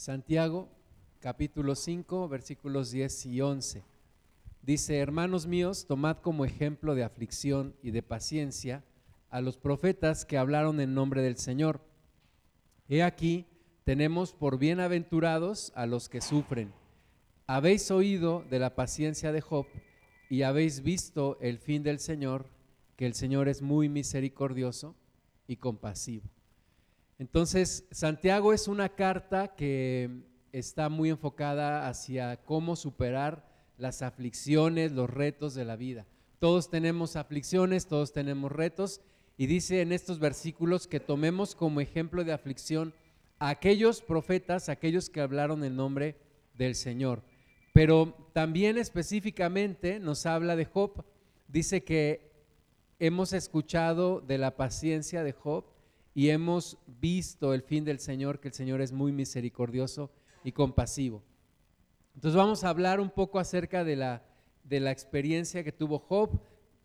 Santiago capítulo 5 versículos 10 y 11. Dice, hermanos míos, tomad como ejemplo de aflicción y de paciencia a los profetas que hablaron en nombre del Señor. He aquí, tenemos por bienaventurados a los que sufren. Habéis oído de la paciencia de Job y habéis visto el fin del Señor, que el Señor es muy misericordioso y compasivo. Entonces, Santiago es una carta que está muy enfocada hacia cómo superar las aflicciones, los retos de la vida. Todos tenemos aflicciones, todos tenemos retos, y dice en estos versículos que tomemos como ejemplo de aflicción a aquellos profetas, aquellos que hablaron en nombre del Señor. Pero también específicamente nos habla de Job. Dice que hemos escuchado de la paciencia de Job y hemos visto el fin del Señor, que el Señor es muy misericordioso y compasivo. Entonces vamos a hablar un poco acerca de la, de la experiencia que tuvo Job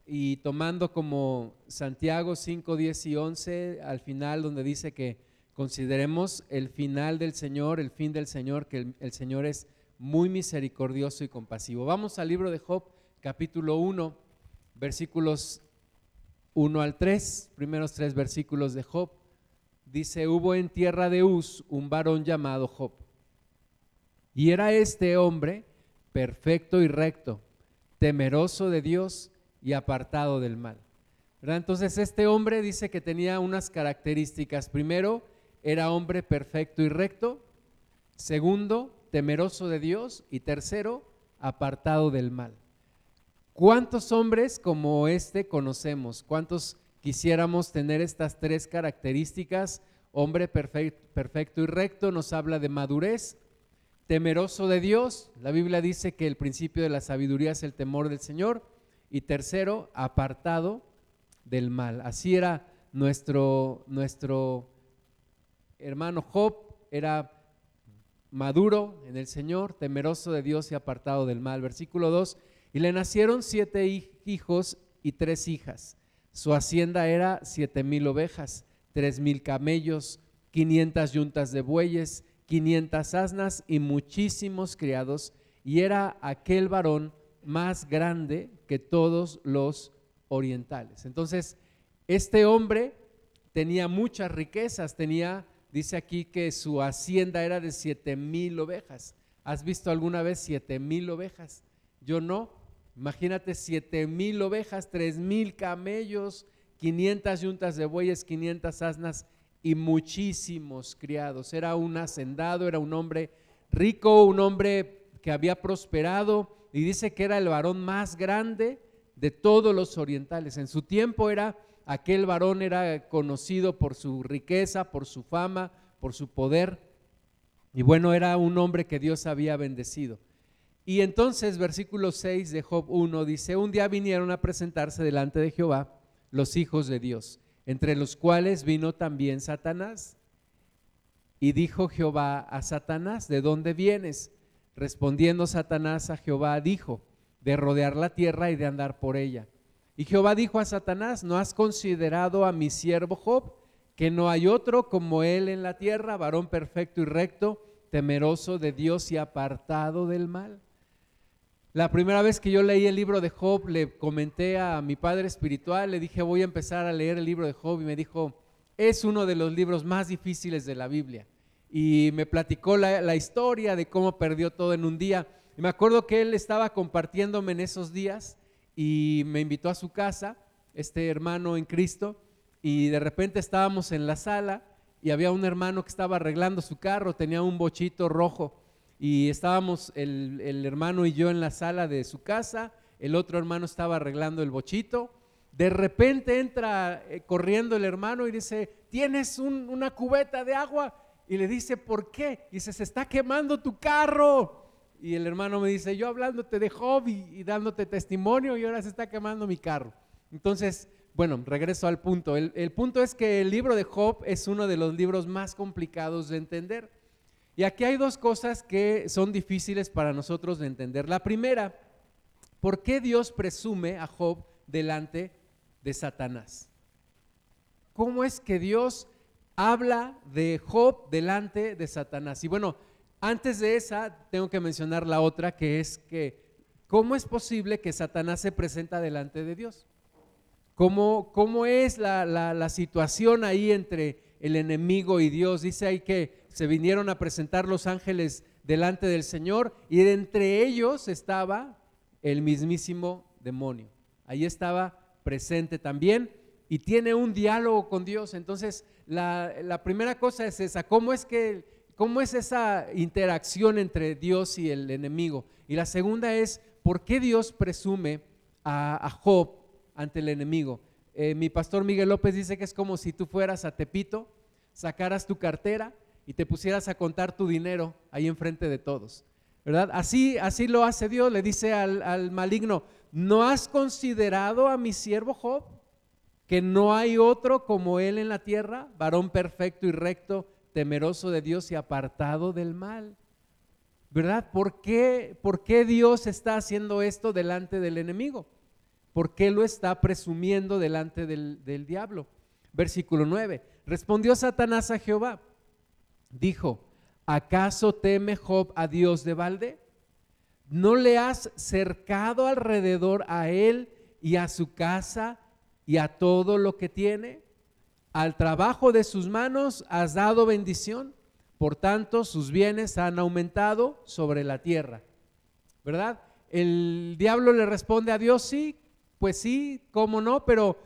y tomando como Santiago 5, 10 y 11 al final donde dice que consideremos el final del Señor, el fin del Señor, que el, Señor es muy misericordioso y compasivo. Vamos al libro de Job, capítulo 1, versículos 1 al 3, primeros tres versículos de Job. Dice, hubo en tierra de Uz un varón llamado Job. Y era este hombre perfecto y recto, temeroso de Dios y apartado del mal. Entonces este hombre dice que tenía unas características. Primero, era hombre perfecto y recto. Segundo, temeroso de Dios. Y tercero, apartado del mal. ¿Cuántos hombres como este conocemos? ¿Cuántos quisiéramos tener estas tres características? Hombre perfecto, y recto nos habla de madurez, temeroso de Dios. La Biblia dice que el principio de la sabiduría es el temor del Señor y tercero, apartado del mal. Así era nuestro, nuestro hermano Job, era maduro en el Señor, temeroso de Dios y apartado del mal. Versículo 2, y le nacieron siete hijos y tres hijas. Su hacienda era siete mil ovejas, tres mil camellos, quinientas yuntas de bueyes, quinientas asnas y muchísimos criados, y era aquel varón más grande que todos los orientales. Entonces, este hombre tenía muchas riquezas, tenía, dice aquí que su hacienda era de siete mil ovejas. ¿Has visto alguna vez siete mil ovejas? Yo no. Imagínate siete mil ovejas, tres mil camellos, 500 yuntas de bueyes, 500 asnas y muchísimos criados. Era un hacendado, era un hombre rico, un hombre que había prosperado, y dice que era el varón más grande de todos los orientales. En su tiempo era aquel varón era conocido por su riqueza, por su fama, por su poder. Y bueno, era un hombre que Dios había bendecido. Y entonces versículo 6 de Job 1 dice, un día vinieron a presentarse delante de Jehová los hijos de Dios, entre los cuales vino también Satanás. Y dijo Jehová a Satanás, ¿de dónde vienes? Respondiendo Satanás a Jehová, dijo, de rodear la tierra y de andar por ella. Y Jehová dijo a Satanás, ¿no has considerado a mi siervo Job, que no hay otro como él en la tierra, varón perfecto y recto, temeroso de Dios y apartado del mal? La primera vez que yo leí el libro de Job, le comenté a mi padre espiritual, le dije, voy a empezar a leer el libro de Job y me dijo, es uno de los libros más difíciles de la Biblia y me platicó la, historia de cómo perdió todo en un día. Y me acuerdo que él estaba compartiéndome en esos días y me invitó a su casa, este hermano en Cristo, y de repente estábamos en la sala y había un hermano que estaba arreglando su carro, tenía un bochito rojo y estábamos el, el hermano y yo en la sala de su casa, el otro hermano estaba arreglando el bochito. De repente entra eh, corriendo el hermano y dice, ¿tienes una cubeta de agua? y le dice, ¿por qué? Y dice, se está quemando tu carro. Y el hermano me dice, yo hablándote de Job y, dándote testimonio y ahora se está quemando mi carro. Entonces, bueno, regreso al punto. El, el, punto es que el libro de Job es uno de los libros más complicados de entender. Y aquí hay dos cosas que son difíciles para nosotros de entender. La primera, ¿por qué Dios presume a Job delante de Satanás? ¿Cómo es que Dios habla de Job delante de Satanás. Y bueno, Antes de esa, tengo que mencionar la otra, que es que, ¿cómo es posible que Satanás se presenta delante de Dios? ¿Cómo, cómo es la, la situación ahí entre el enemigo y Dios? Dice ahí que se vinieron a presentar los ángeles delante del Señor y de entre ellos estaba el mismísimo demonio. Ahí estaba presente también y tiene un diálogo con Dios. Entonces, la, primera cosa es esa, ¿cómo es que cómo es esa interacción entre Dios y el enemigo? Y la segunda es, ¿por qué Dios presume a, Job ante el enemigo? Eh, mi pastor Miguel López dice que es como si tú fueras a Tepito, sacaras tu cartera y te pusieras a contar tu dinero ahí enfrente de todos. ¿Verdad? Así, así lo hace Dios, le dice al, al maligno, ¿no has considerado a mi siervo Job? Que no hay otro como él en la tierra, varón perfecto y recto, temeroso de Dios y apartado del mal. ¿Verdad? ¿Por qué, por qué Dios está haciendo esto delante del enemigo? ¿Por qué lo está presumiendo delante del, del diablo? Versículo 9. Respondió Satanás a Jehová dijo, ¿acaso teme Job a Dios de balde? ¿No le has cercado alrededor a él y a su casa y a todo lo que tiene? Al trabajo de sus manos has dado bendición, por tanto sus bienes han aumentado sobre la tierra. ¿Verdad? El diablo le responde a Dios, sí, pues sí, cómo no, pero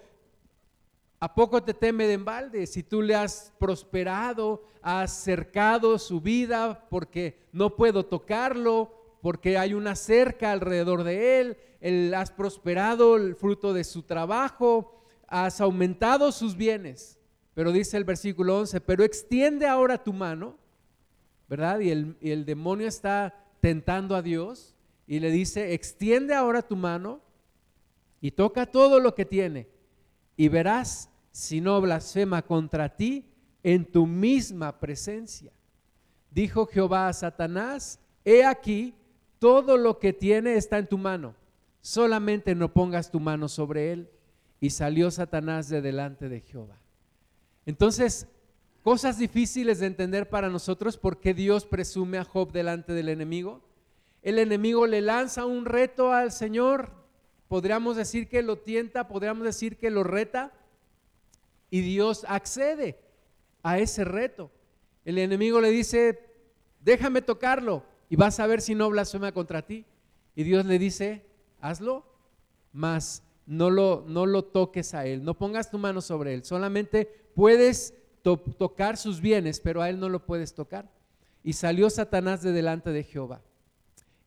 ¿A poco te teme de embalde? Si tú le has prosperado, has cercado su vida porque no puedo tocarlo, porque hay una cerca alrededor de él, él has prosperado el fruto de su trabajo, has aumentado sus bienes. Pero dice el versículo 11, pero extiende ahora tu mano, ¿verdad? Y el, y el demonio está tentando a Dios y le dice, extiende ahora tu mano y toca todo lo que tiene y verás si no blasfema contra ti en tu misma presencia. Dijo Jehová a Satanás, he aquí, todo lo que tiene está en tu mano, solamente no pongas tu mano sobre él. Y salió Satanás de delante de Jehová. Entonces, cosas difíciles de entender para nosotros, ¿por qué Dios presume a Job delante del enemigo? El enemigo le lanza un reto al Señor, podríamos decir que lo tienta, podríamos decir que lo reta, y Dios accede a ese reto. El enemigo le dice, déjame tocarlo y vas a ver si no blasfema contra ti. Y Dios le dice, hazlo, mas no lo, no lo toques a él, no pongas tu mano sobre él, solamente puedes tocar sus bienes, pero a él no lo puedes tocar. Y salió Satanás de delante de Jehová.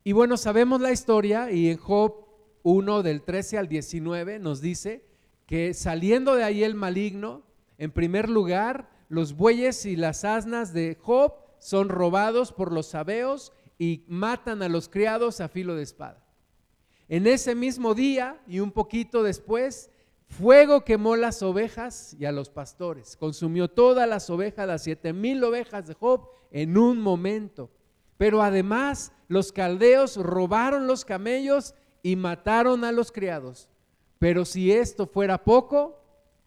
Y bueno, sabemos la historia y en Job 1 del 13 al 19 nos dice que saliendo de ahí el maligno, en primer lugar, los bueyes y las asnas de Job son robados por los sabeos y matan a los criados a filo de espada. En ese mismo día y un poquito después, fuego quemó las ovejas y a los pastores. Consumió todas las ovejas, las siete mil ovejas de Job en un momento. Pero además los caldeos robaron los camellos y mataron a los criados. Pero si esto fuera poco,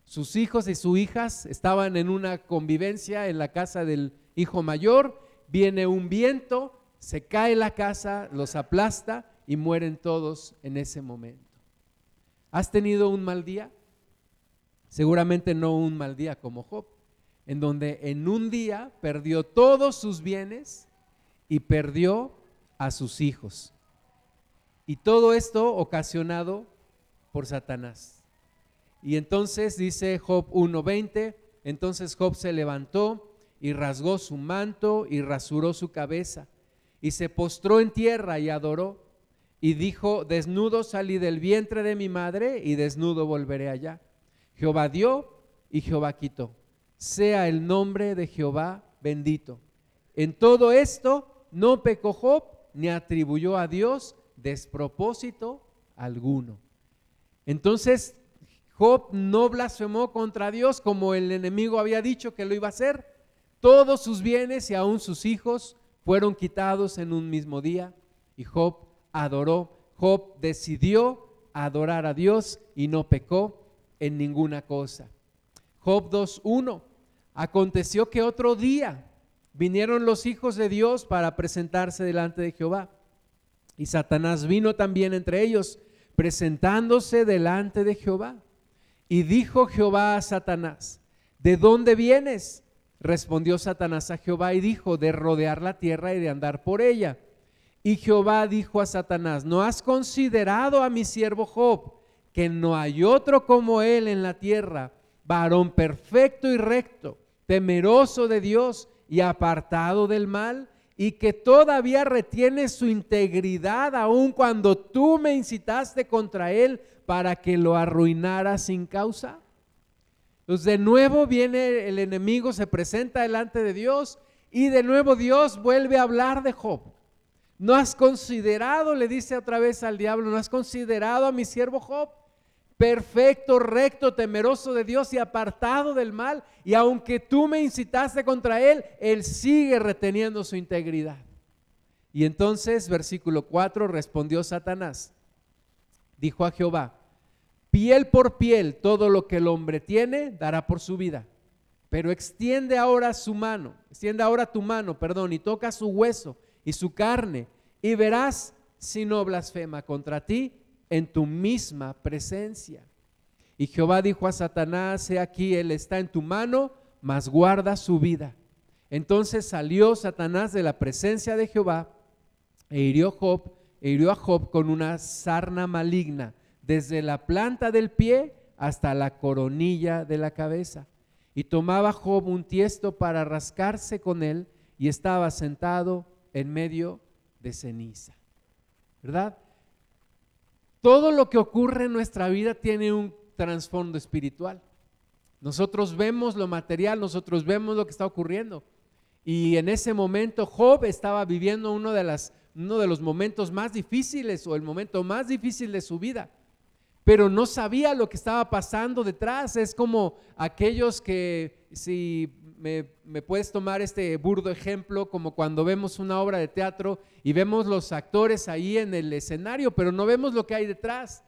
sus hijos y sus hijas estaban en una convivencia en la casa del hijo mayor, viene un viento, se cae la casa, los aplasta y mueren todos en ese momento. ¿Has tenido un mal día? Seguramente no un mal día como Job, en donde en un día perdió todos sus bienes y perdió a sus hijos. Y todo esto ocasionado por Satanás. Y entonces dice Job 1.20, entonces Job se levantó y rasgó su manto y rasuró su cabeza y se postró en tierra y adoró y dijo, desnudo salí del vientre de mi madre y desnudo volveré allá. Jehová dio y Jehová quitó. Sea el nombre de Jehová bendito. En todo esto no pecó Job ni atribuyó a Dios despropósito alguno. Entonces, Job no blasfemó contra Dios como el enemigo había dicho que lo iba a hacer. Todos sus bienes y aún sus hijos fueron quitados en un mismo día y Job adoró. Job decidió adorar a Dios y no pecó en ninguna cosa. Job 2.1. Aconteció que otro día vinieron los hijos de Dios para presentarse delante de Jehová. Y Satanás vino también entre ellos, presentándose delante de Jehová. Y dijo Jehová a Satanás, ¿de dónde vienes? Respondió Satanás a Jehová y dijo, de rodear la tierra y de andar por ella. Y Jehová dijo a Satanás, ¿no has considerado a mi siervo Job, que no hay otro como él en la tierra, varón perfecto y recto, temeroso de Dios y apartado del mal? Y que todavía retiene su integridad aun cuando tú me incitaste contra él para que lo arruinara sin causa. Pues de nuevo viene el enemigo, se presenta delante de Dios y de nuevo Dios vuelve a hablar de Job. No has considerado, le dice otra vez al diablo, no has considerado a mi siervo Job, perfecto, recto, temeroso de Dios y apartado del mal. Y aunque tú me incitaste contra él, él sigue reteniendo su integridad. Y entonces, versículo 4, respondió Satanás, dijo a Jehová, piel por piel, todo lo que el hombre tiene, dará por su vida. Pero extiende ahora su mano, extiende ahora tu mano, perdón, y toca su hueso y su carne, y verás si no blasfema contra ti en tu misma presencia. Y Jehová dijo a Satanás, he aquí, él está en tu mano, mas guarda su vida. Entonces salió Satanás de la presencia de Jehová e hirió, Job, e hirió a Job con una sarna maligna, desde la planta del pie hasta la coronilla de la cabeza. Y tomaba Job un tiesto para rascarse con él y estaba sentado en medio de ceniza. ¿Verdad? Todo lo que ocurre en nuestra vida tiene un trasfondo espiritual. Nosotros vemos lo material, nosotros vemos lo que está ocurriendo. Y en ese momento Job estaba viviendo uno de, uno de los momentos más difíciles o el momento más difícil de su vida. Pero no sabía lo que estaba pasando detrás. Es como aquellos que si me, puedes tomar este burdo ejemplo como cuando vemos una obra de teatro y vemos los actores ahí en el escenario, pero no vemos lo que hay detrás.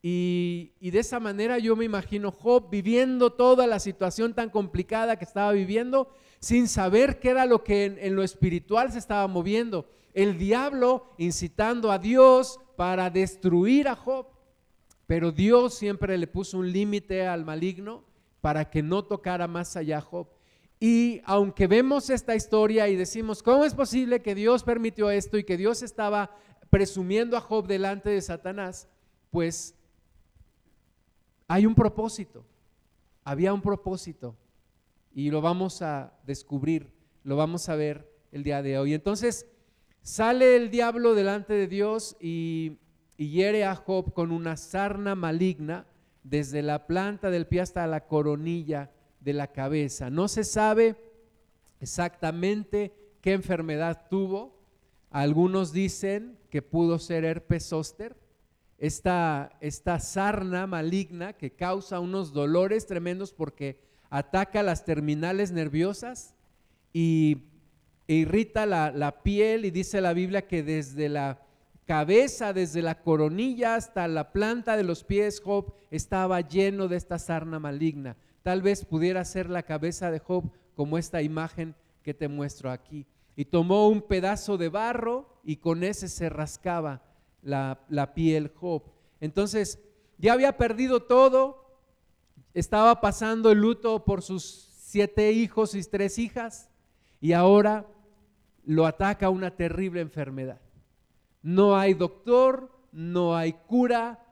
Y, de esa manera yo me imagino Job viviendo toda la situación tan complicada que estaba viviendo sin saber qué era lo que en, lo espiritual se estaba moviendo. El diablo incitando a Dios para destruir a Job. Pero Dios siempre le puso un límite al maligno para que no tocara más allá Job. Y aunque vemos esta historia y decimos, ¿cómo es posible que Dios permitió esto y que Dios estaba presumiendo a Job delante de Satanás? Pues hay un propósito, había un propósito y lo vamos a descubrir, lo vamos a ver el día de hoy. Entonces sale el diablo delante de Dios y, hiere a Job con una sarna maligna desde la planta del pie hasta la coronilla de la cabeza. No se sabe exactamente qué enfermedad tuvo. Algunos dicen que pudo ser herpes zóster, esta, esta sarna maligna que causa unos dolores tremendos porque ataca las terminales nerviosas y irrita la, la piel y dice la Biblia que desde la cabeza, desde la coronilla hasta la planta de los pies, Job estaba lleno de esta sarna maligna. Tal vez pudiera ser la cabeza de Job como esta imagen que te muestro aquí. Y tomó un pedazo de barro y con ese se rascaba la, piel Job. Entonces, ya había perdido todo, estaba pasando el luto por sus siete hijos y tres hijas, y ahora lo ataca una terrible enfermedad. No hay doctor, no hay cura,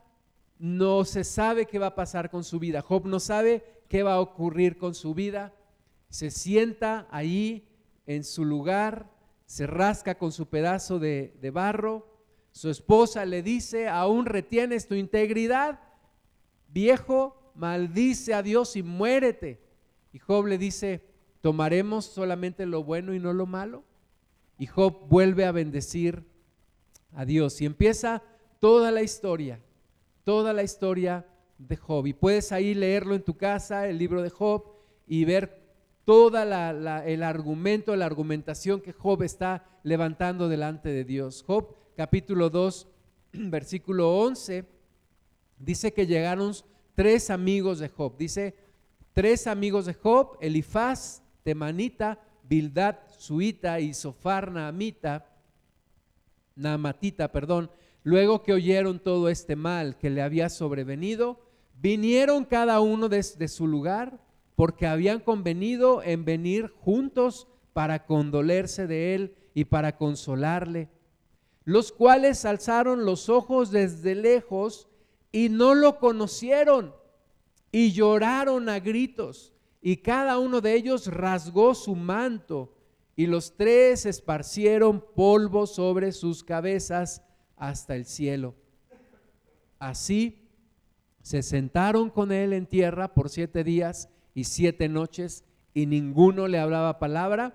no se sabe qué va a pasar con su vida. Job no sabe qué va a ocurrir con su vida. Se sienta ahí en su lugar, se rasca con su pedazo de, barro. Su esposa le dice, aún retienes tu integridad, viejo, maldice a Dios y muérete. Y Job le dice, ¿tomaremos solamente lo bueno y no lo malo? Y Job vuelve a bendecir a Dios. Y empieza toda la historia, toda la historia de Job. Y puedes ahí leerlo en tu casa, el libro de Job, y ver toda la, el argumento, la argumentación que Job está levantando delante de Dios. Job capítulo 2, versículo 11, dice que llegaron tres amigos de Job. Dice, tres amigos de Job, Elifaz, Temanita, Bildad Suita y Sofar Naamita, Naamatita, perdón, luego que oyeron todo este mal que le había sobrevenido, vinieron cada uno desde su lugar porque habían convenido en venir juntos para condolerse de él y para consolarle, los cuales alzaron los ojos desde lejos y no lo conocieron y lloraron a gritos y cada uno de ellos rasgó su manto y los tres esparcieron polvo sobre sus cabezas hasta el cielo. Así se sentaron con él en tierra por siete días y siete noches y ninguno le hablaba palabra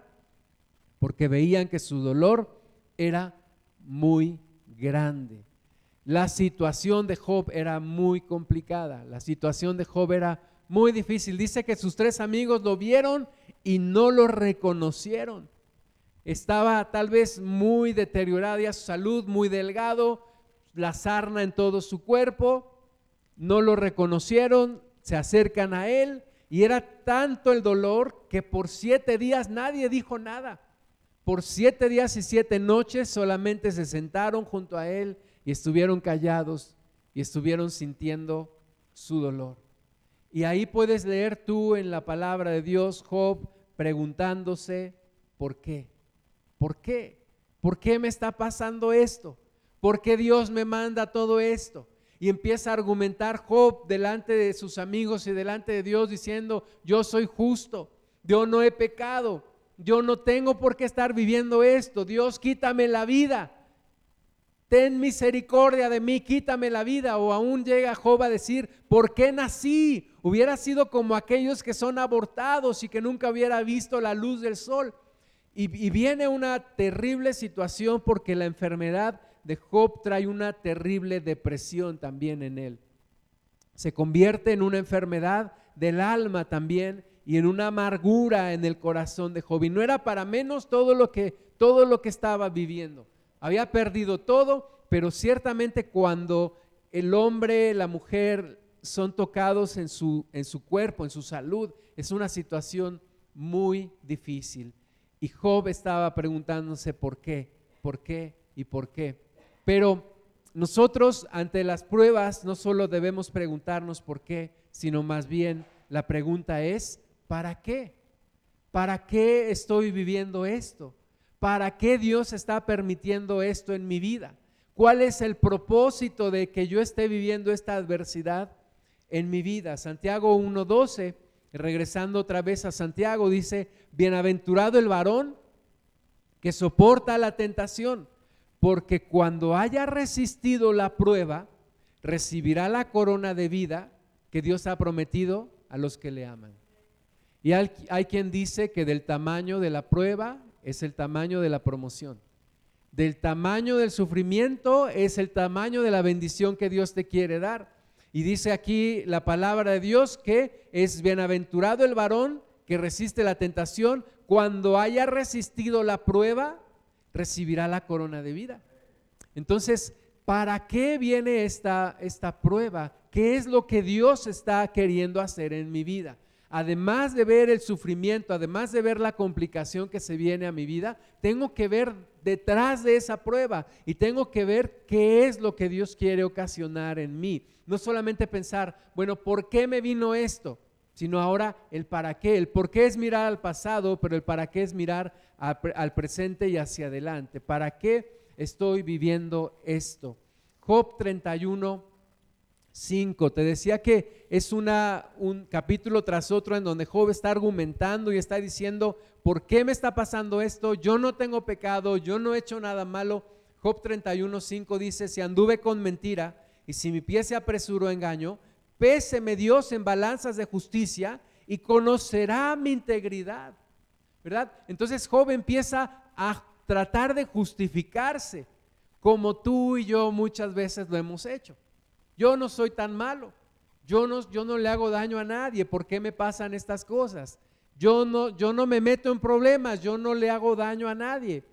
porque veían que su dolor era muy grande. La situación de Job era muy complicada, la situación de Job era muy difícil. Dice que sus tres amigos lo vieron y no lo reconocieron. Estaba tal vez muy deteriorada ya su salud, muy delgado, la sarna en todo su cuerpo, no lo reconocieron, se acercan a él y era tanto el dolor que por siete días nadie dijo nada. Por siete días y siete noches solamente se sentaron junto a él y estuvieron callados y estuvieron sintiendo su dolor. Y ahí puedes leer tú en la palabra de Dios, Job, preguntándose, ¿por qué? ¿Por qué? ¿Por qué me está pasando esto? ¿Por qué Dios me manda todo esto? Y empieza a argumentar Job delante de sus amigos y delante de Dios diciendo, yo soy justo, yo no he pecado, yo no tengo por qué estar viviendo esto. Dios, quítame la vida. Ten misericordia de mí, quítame la vida. O aún llega Job a decir, ¿por qué nací? Hubiera sido como aquellos que son abortados y que nunca hubiera visto la luz del sol. Y, y viene una terrible situación porque la enfermedad de Job trae una terrible depresión también en él. Se convierte en una enfermedad del alma también y en una amargura en el corazón de Job. Y no era para menos todo lo que, todo lo que estaba viviendo. Había perdido todo, pero ciertamente cuando el hombre, la mujer son tocados en su, en su cuerpo, en su salud, es una situación muy difícil. Y Job estaba preguntándose por qué, por qué y por qué. Pero nosotros ante las pruebas no solo debemos preguntarnos por qué, sino más bien la pregunta es, ¿Para qué? ¿Para qué estoy viviendo esto? ¿Para qué Dios está permitiendo esto en mi vida? ¿Cuál es el propósito de que yo esté viviendo esta adversidad en mi vida? Santiago 1.12, regresando otra vez a Santiago, dice, bienaventurado el varón que soporta la tentación, porque cuando haya resistido la prueba, recibirá la corona de vida que Dios ha prometido a los que le aman. Y hay, quien dice que del tamaño de la prueba es el tamaño de la promoción. Del tamaño del sufrimiento es el tamaño de la bendición que Dios te quiere dar. Y dice aquí la palabra de Dios que es bienaventurado el varón que resiste la tentación, cuando haya resistido la prueba, recibirá la corona de vida. Entonces, ¿para qué viene esta, esta prueba? ¿Qué es lo que Dios está queriendo hacer en mi vida? además de ver el sufrimiento, además de ver la complicación que se viene a mi vida, tengo que ver detrás de esa prueba y tengo que ver qué es lo que Dios quiere ocasionar en mí. No solamente pensar, bueno, ¿por qué me vino esto? Sino ahora el para qué. El por qué es mirar al pasado, pero el para qué es mirar al presente y hacia adelante. ¿Para qué estoy viviendo esto? Job 31 5. Te decía que es un capítulo tras otro en donde Job está argumentando y está diciendo, ¿por qué me está pasando esto? Yo no tengo pecado, yo no he hecho nada malo. Job 31, 5 dice, si anduve con mentira y si mi pie se apresuró a engaño, péseme Dios en balanzas de justicia y conocerá mi integridad. Entonces Job empieza a tratar de justificarse como tú y yo muchas veces lo hemos hecho. Yo no soy tan malo. Yo no, yo no le hago daño a nadie. ¿Por qué me pasan estas cosas? Yo no, yo no me meto en problemas. Yo no le hago daño a nadie.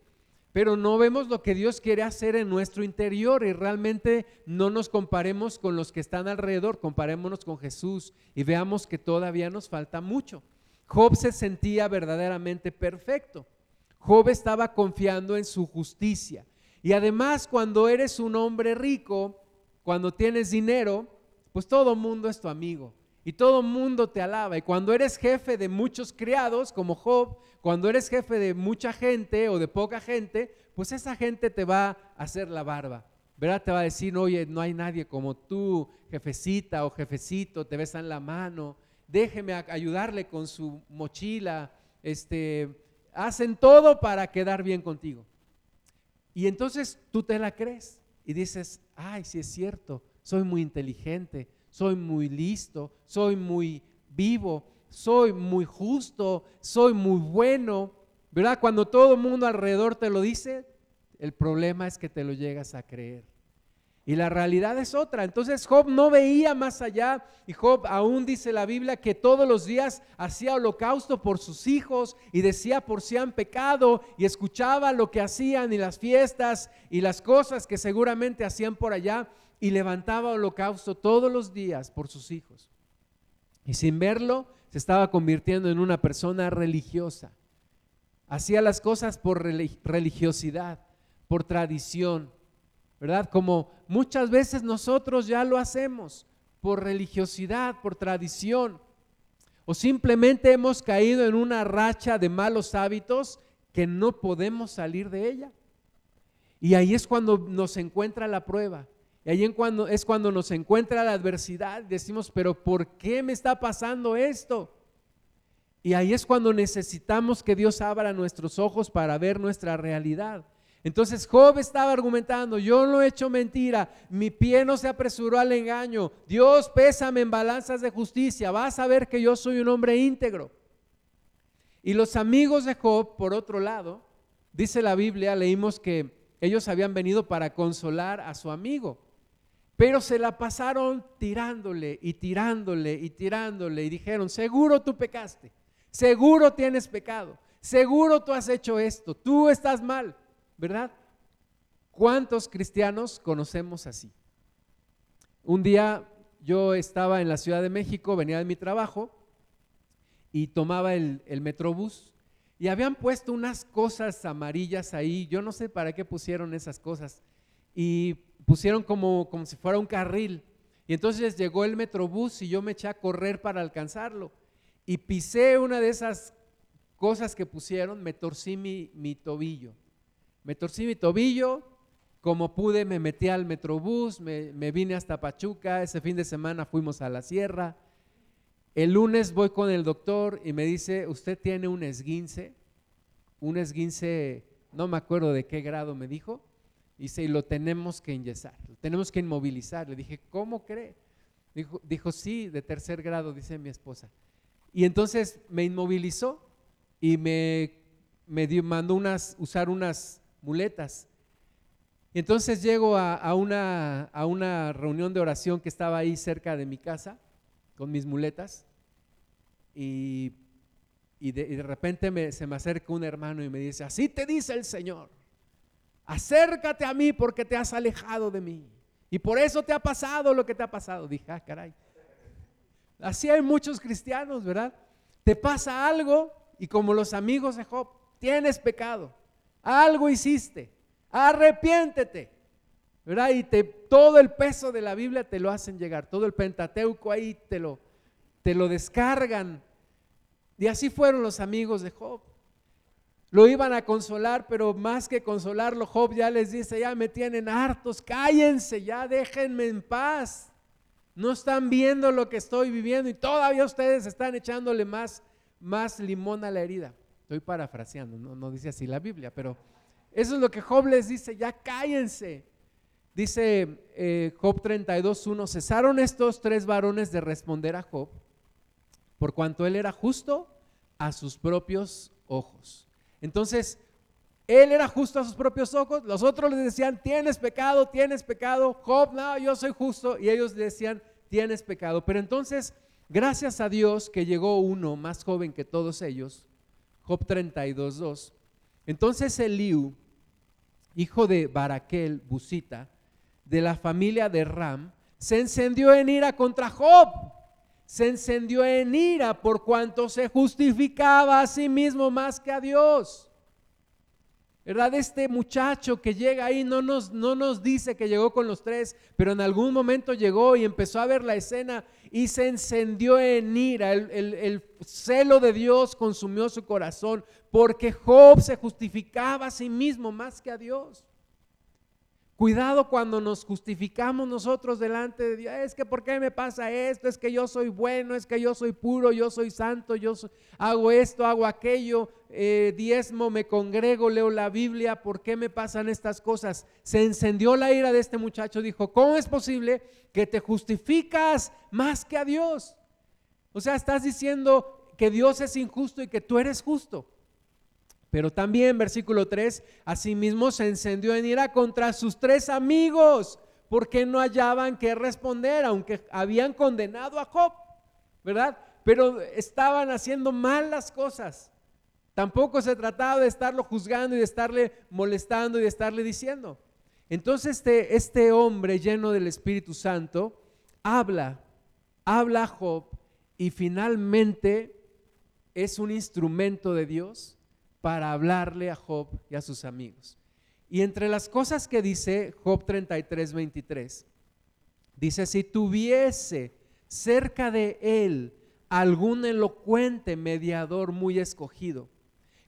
Pero no vemos lo que Dios quiere hacer en nuestro interior y realmente no nos comparemos con los que están alrededor, comparémonos con Jesús y veamos que todavía nos falta mucho. Job se sentía verdaderamente perfecto. Job estaba confiando en su justicia. Y además cuando eres un hombre rico, cuando tienes dinero, pues todo mundo es tu amigo y todo mundo te alaba. Y cuando eres jefe de muchos criados, como Job, cuando eres jefe de mucha gente o de poca gente, pues esa gente te va a hacer la barba. ¿Verdad? Te va a decir, oye, no hay nadie como tú, jefecita o jefecito, te besan la mano, déjeme ayudarle con su mochila, este, hacen todo para quedar bien contigo. Y entonces tú te la crees y dices, ay, sí es cierto, soy muy inteligente, soy muy listo, soy muy vivo, soy muy justo, soy muy bueno. ¿Verdad? Cuando todo el mundo alrededor te lo dice, el problema es que te lo llegas a creer. Y la realidad es otra. Entonces Job no veía más allá y Job aún dice la Biblia que todos los días hacía holocausto por sus hijos y decía por si han pecado y escuchaba lo que hacían y las fiestas y las cosas que seguramente hacían por allá y levantaba holocausto todos los días por sus hijos. Y sin verlo se estaba convirtiendo en una persona religiosa. Hacía las cosas por religiosidad, por tradición ¿verdad? Como muchas veces nosotros ya lo hacemos por religiosidad, por tradición, o simplemente hemos caído en una racha de malos hábitos que no podemos salir de ella. Y ahí es cuando nos encuentra la prueba. Y ahí cuando, es cuando nos encuentra la adversidad. Decimos, pero ¿por qué me está pasando esto? Y ahí es cuando necesitamos que Dios abra nuestros ojos para ver nuestra realidad. Entonces Job estaba argumentando, yo no he hecho mentira, mi pie no se apresuró al engaño, Dios pésame en balanzas de justicia, vas a ver que yo soy un hombre íntegro. Y los amigos de Job, por otro lado, dice la Biblia, leímos que ellos habían venido para consolar a su amigo, pero se la pasaron tirándole y tirándole y tirándole y dijeron, seguro tú pecaste, seguro tienes pecado, seguro tú has hecho esto, tú estás mal. ¿Verdad? ¿Cuántos cristianos conocemos así? Un día yo estaba en la Ciudad de México, venía de mi trabajo y tomaba el, metrobús y habían puesto unas cosas amarillas ahí, yo no sé para qué pusieron esas cosas, y pusieron como, como si fuera un carril. Y entonces llegó el metrobús y yo me eché a correr para alcanzarlo. Y pisé una de esas cosas que pusieron, me torcí mi tobillo. Me torcí mi tobillo, como pude me metí al metrobús, me, vine hasta Pachuca, ese fin de semana fuimos a la sierra. El lunes voy con el doctor y me dice, usted tiene un esguince, un esguince, no me acuerdo de qué grado me dijo, dice, lo tenemos que inyesar, lo tenemos que inmovilizar. Le dije, ¿cómo cree? Dijo, dijo, sí, de tercer grado, dice mi esposa. Y entonces me inmovilizó y me, me mandó unas, usar unas muletas. Y entonces llego a, una, a una reunión de oración que estaba ahí cerca de mi casa con mis muletas y, de, repente se me acerca un hermano y me dice, así te dice el Señor, acércate a mí porque te has alejado de mí y por eso te ha pasado lo que te ha pasado. Dije, ah, caray. Así hay muchos cristianos, ¿verdad? Te pasa algo y como los amigos de Job, tienes pecado algo hiciste, arrepiéntete. ¿verdad? Y todo el peso de la Biblia te lo hacen llegar, todo el Pentateuco ahí te lo, te lo descargan. Y así fueron los amigos de Job. Lo iban a consolar, pero más que consolarlo, Job ya les dice, ya me tienen hartos, cállense, ya déjenme en paz. No están viendo lo que estoy viviendo y todavía ustedes están echándole más, más limón a la herida. Estoy parafraseando, no, dice así la Biblia, pero eso es lo que Job les dice, ya cállense. Dice eh, Job 32.1, cesaron estos tres varones de responder a Job, por cuanto él era justo a sus propios ojos. Entonces, él era justo a sus propios ojos, los otros le decían, tienes pecado, tienes pecado, Job, no, yo soy justo, y ellos decían, tienes pecado. Pero entonces, gracias a Dios que llegó uno más joven que todos ellos, Job 32.2. Entonces Eliú, hijo de Baraquel, Busita, de la familia de Ram, se encendió en ira contra Job se encendió en ira por cuanto se justificaba a sí mismo más que a Dios. ¿Verdad? Este muchacho que llega ahí no nos, no nos dice que llegó con los tres, pero en algún momento llegó y empezó a ver la escena y se encendió en ira. El, el celo de Dios consumió su corazón porque Job se justificaba a sí mismo más que a Dios. Cuidado cuando nos justificamos nosotros delante de Dios. Es que ¿por qué me pasa esto? Es que yo soy bueno, es que yo soy puro, yo soy santo, yo hago esto, hago aquello, eh, diezmo, me congrego, leo la Biblia. ¿Por qué me pasan estas cosas? Se encendió la ira de este muchacho. Dijo, ¿cómo es posible que te justificas más que a Dios? O sea, estás diciendo que Dios es injusto y que tú eres justo. Pero también, versículo 3, asimismo se encendió en ira contra sus tres amigos, porque no hallaban qué responder, aunque habían condenado a Job, ¿verdad? Pero estaban haciendo mal las cosas. Tampoco se trataba de estarlo juzgando y de estarle molestando y de estarle diciendo. Entonces este, este hombre lleno del Espíritu Santo habla, habla a Job y finalmente es un instrumento de Dios para hablarle a Job y a sus amigos. Y entre las cosas que dice Job 33, 23, dice, si tuviese cerca de él algún elocuente mediador muy escogido,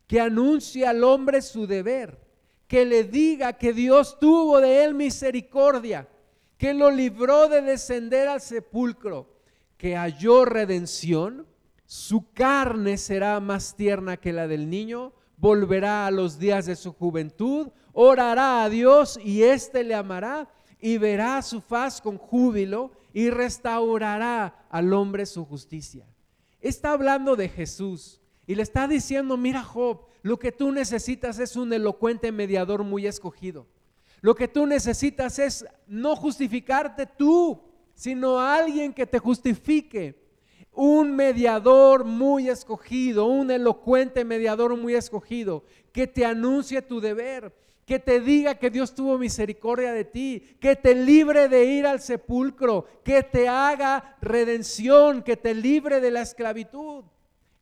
que anuncie al hombre su deber, que le diga que Dios tuvo de él misericordia, que lo libró de descender al sepulcro, que halló redención, su carne será más tierna que la del niño, volverá a los días de su juventud, orará a Dios y éste le amará y verá su faz con júbilo y restaurará al hombre su justicia. Está hablando de Jesús y le está diciendo, mira Job, lo que tú necesitas es un elocuente mediador muy escogido. Lo que tú necesitas es no justificarte tú, sino alguien que te justifique un mediador muy escogido, un elocuente mediador muy escogido, que te anuncie tu deber, que te diga que Dios tuvo misericordia de ti, que te libre de ir al sepulcro, que te haga redención, que te libre de la esclavitud.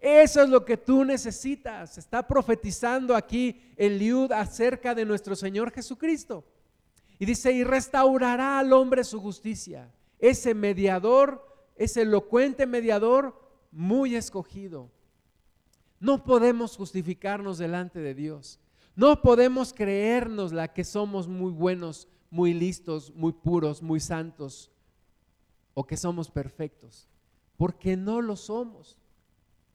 Eso es lo que tú necesitas. Está profetizando aquí Eliud acerca de nuestro Señor Jesucristo. Y dice, y restaurará al hombre su justicia. Ese mediador es elocuente mediador muy escogido. No podemos justificarnos delante de Dios. No podemos creernos la que somos muy buenos, muy listos, muy puros, muy santos o que somos perfectos, porque no lo somos.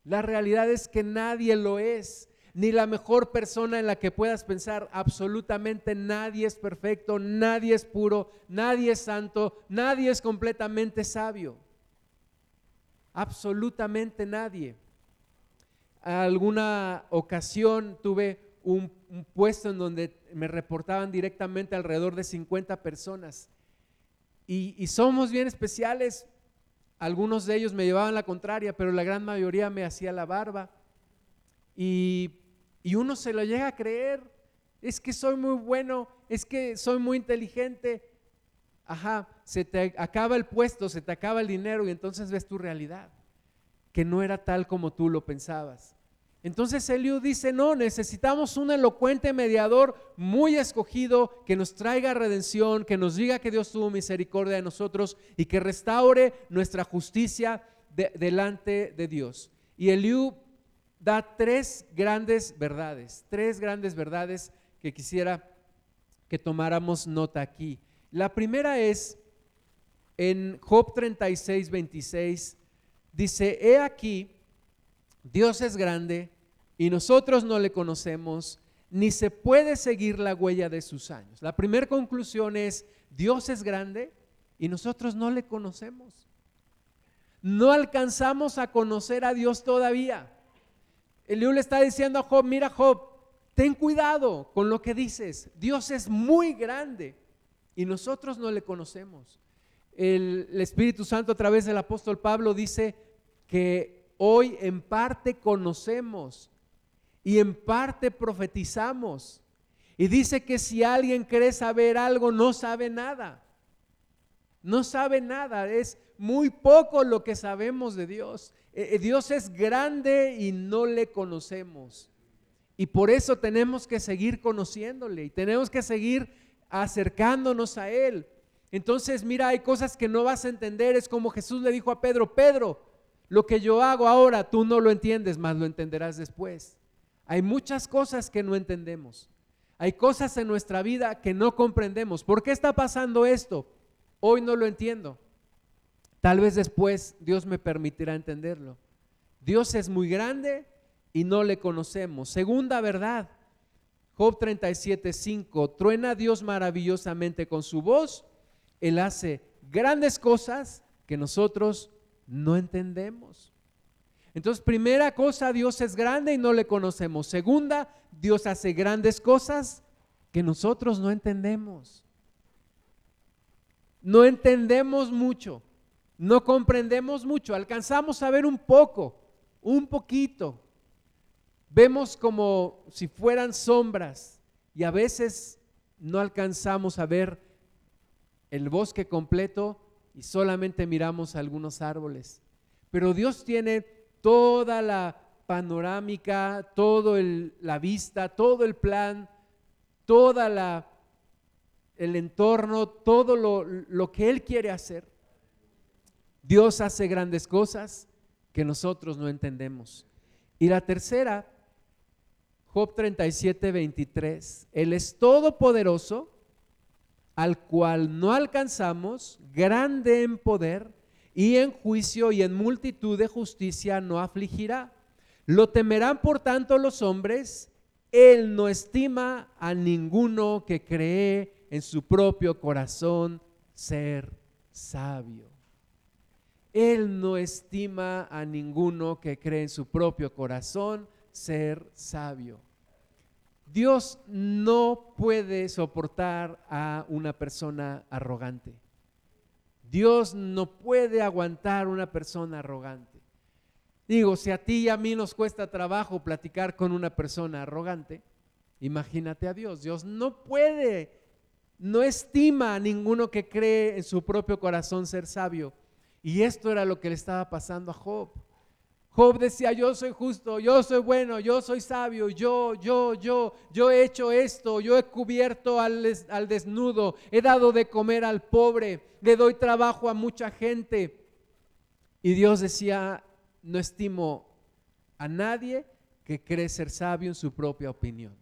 La realidad es que nadie lo es, ni la mejor persona en la que puedas pensar, absolutamente nadie es perfecto, nadie es puro, nadie es santo, nadie es completamente sabio absolutamente nadie. alguna ocasión tuve un, puesto en donde me reportaban directamente alrededor de 50 personas y, somos bien especiales. Algunos de ellos me llevaban la contraria, pero la gran mayoría me hacía la barba. Y, y uno se lo llega a creer. Es que soy muy bueno, es que soy muy inteligente, ajá, se te acaba el puesto, se te acaba el dinero y entonces ves tu realidad, que no era tal como tú lo pensabas. Entonces Eliú dice, no, necesitamos un elocuente mediador muy escogido que nos traiga redención, que nos diga que Dios tuvo misericordia de nosotros y que restaure nuestra justicia delante de Dios. Y Eliú da tres grandes verdades, tres grandes verdades que quisiera que tomáramos nota aquí. La primera es en Job 36, 26, dice, he aquí, Dios es grande y nosotros no le conocemos, ni se puede seguir la huella de sus años. La primera conclusión es, Dios es grande y nosotros no le conocemos. No alcanzamos a conocer a Dios todavía. Eliú le está diciendo a Job, mira Job, ten cuidado con lo que dices. Dios es muy grande y nosotros no le conocemos. El, Espíritu Santo a través del apóstol Pablo dice que hoy en parte conocemos y en parte profetizamos. Y dice que si alguien cree saber algo, no sabe nada. no sabe nada, es muy poco lo que sabemos de Dios. Eh, eh, Dios es grande y no le conocemos. Y por eso tenemos que seguir conociéndole y tenemos que seguir acercándonos a Él. Entonces, mira, hay cosas que no vas a entender. Es como Jesús le dijo a Pedro, Pedro, lo que yo hago ahora tú no lo entiendes, más lo entenderás después. Hay muchas cosas que no entendemos. Hay cosas en nuestra vida que no comprendemos. ¿Por qué está pasando esto? Hoy no lo entiendo. Tal vez después Dios me permitirá entenderlo. Dios es muy grande y no le conocemos. Segunda verdad, Job 37, 5, truena Dios maravillosamente con su voz, Él hace grandes cosas que nosotros no entendemos. Entonces, primera cosa, Dios es grande y no le conocemos. Segunda, Dios hace grandes cosas que nosotros no entendemos. No entendemos mucho, no comprendemos mucho, alcanzamos a ver un poco, un poquito, Vemos como si fueran sombras y a veces no alcanzamos a ver el bosque completo y solamente miramos algunos árboles. Pero Dios tiene toda la panorámica, todo la vista, todo el plan, toda la el entorno, todo lo, lo que Él quiere hacer. Dios hace grandes cosas que nosotros no entendemos. Y la tercera Job 37, 23. Él es todopoderoso, al cual no alcanzamos, grande en poder y en juicio y en multitud de justicia no afligirá. Lo temerán por tanto los hombres. Él no estima a ninguno que cree en su propio corazón ser sabio. Él no estima a ninguno que cree en su propio corazón ser sabio. Dios no puede soportar a una persona arrogante. Dios no puede aguantar una persona arrogante. Digo, si a ti y a mí nos cuesta trabajo platicar con una persona arrogante, imagínate a Dios. Dios no puede, no estima a ninguno que cree en su propio corazón ser sabio. Y esto era lo que le estaba pasando a Job. Job decía, yo soy justo, yo soy bueno, yo soy sabio, yo, yo, yo, yo he hecho esto, yo he cubierto al, al desnudo, he dado de comer al pobre, le doy trabajo a mucha gente. Y Dios decía, no estimo a nadie que cree ser sabio en su propia opinión.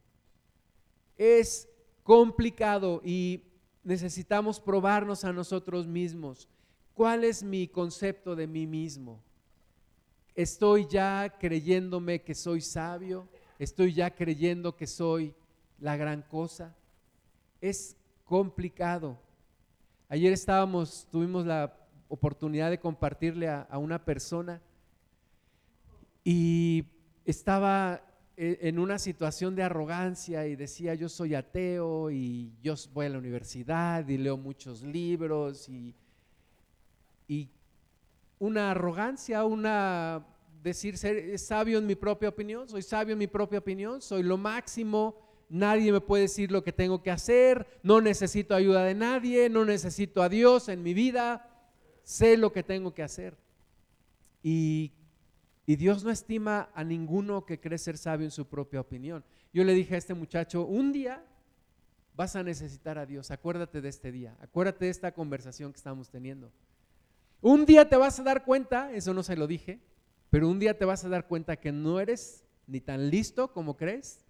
Es complicado y necesitamos probarnos a nosotros mismos. ¿Cuál es mi concepto de mí mismo? Estoy ya creyéndome que soy sabio, estoy ya creyendo que soy la gran cosa. Es complicado. Ayer estábamos, tuvimos la oportunidad de compartirle a, una persona y estaba e, en una situación de arrogancia y decía yo soy ateo y yo voy a la universidad y leo muchos libros y, y una arrogancia, una decir ser sabio en mi propia opinión, soy sabio en mi propia opinión, soy lo máximo, nadie me puede decir lo que tengo que hacer, no necesito ayuda de nadie, no necesito a Dios en mi vida, sé lo que tengo que hacer. Y, y Dios no estima a ninguno que cree ser sabio en su propia opinión. Yo le dije a este muchacho, un día vas a necesitar a Dios, acuérdate de este día, acuérdate de esta conversación que estamos teniendo. Un día te vas a dar cuenta, eso no se lo dije, pero un día te vas a dar cuenta que no eres ni tan listo como crees,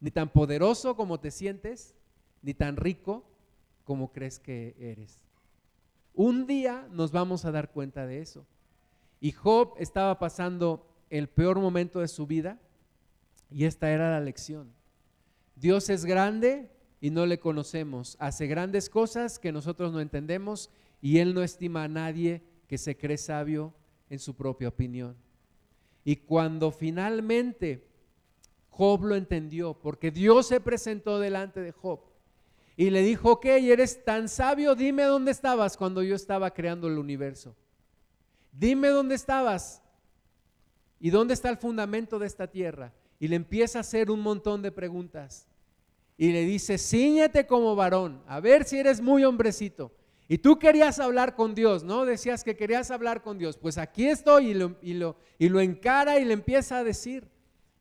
ni tan poderoso como te sientes, ni tan rico como crees que eres. Un día nos vamos a dar cuenta de eso. Y Job estaba pasando el peor momento de su vida y esta era la lección. Dios es grande y no le conocemos. Hace grandes cosas que nosotros no entendemos y Él no estima a nadie que se cree sabio en su propia opinión. Y cuando finalmente Job lo entendió, porque Dios se presentó delante de Job y le dijo, ok, eres tan sabio, dime dónde estabas cuando yo estaba creando el universo. Dime dónde estabas y dónde está el fundamento de esta tierra. Y le empieza a hacer un montón de preguntas. Y le dice, ciñete como varón, a ver si eres muy hombrecito. Y tú querías hablar con Dios, ¿no? Decías que querías hablar con Dios. Pues aquí estoy y lo, encara y le empieza a decir.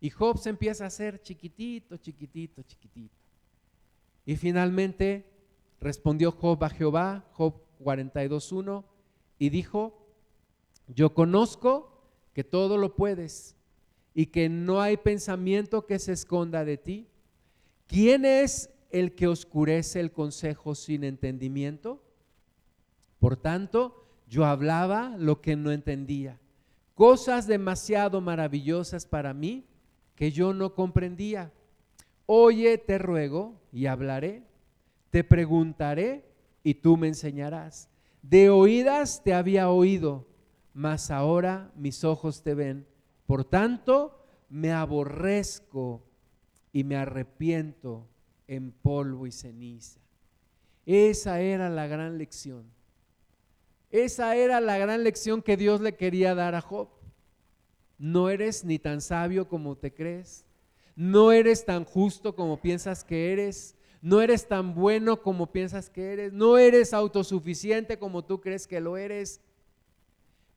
Y Job se empieza a hacer chiquitito, chiquitito, chiquitito. Y finalmente respondió Job a Jehová, Job 42.1, y dijo, yo conozco que todo lo puedes y que no hay pensamiento que se esconda de ti. ¿Quién es el que oscurece el consejo sin entendimiento? Por tanto, yo hablaba lo que no entendía, cosas demasiado maravillosas para mí que yo no comprendía. Oye, te ruego y hablaré, te preguntaré y tú me enseñarás. De oídas te había oído, mas ahora mis ojos te ven. Por tanto, me aborrezco y me arrepiento en polvo y ceniza. Esa era la gran lección. Esa era la gran lección que Dios le quería dar a Job. No eres ni tan sabio como te crees. No eres tan justo como piensas que eres. No eres tan bueno como piensas que eres. No eres autosuficiente como tú crees que lo eres.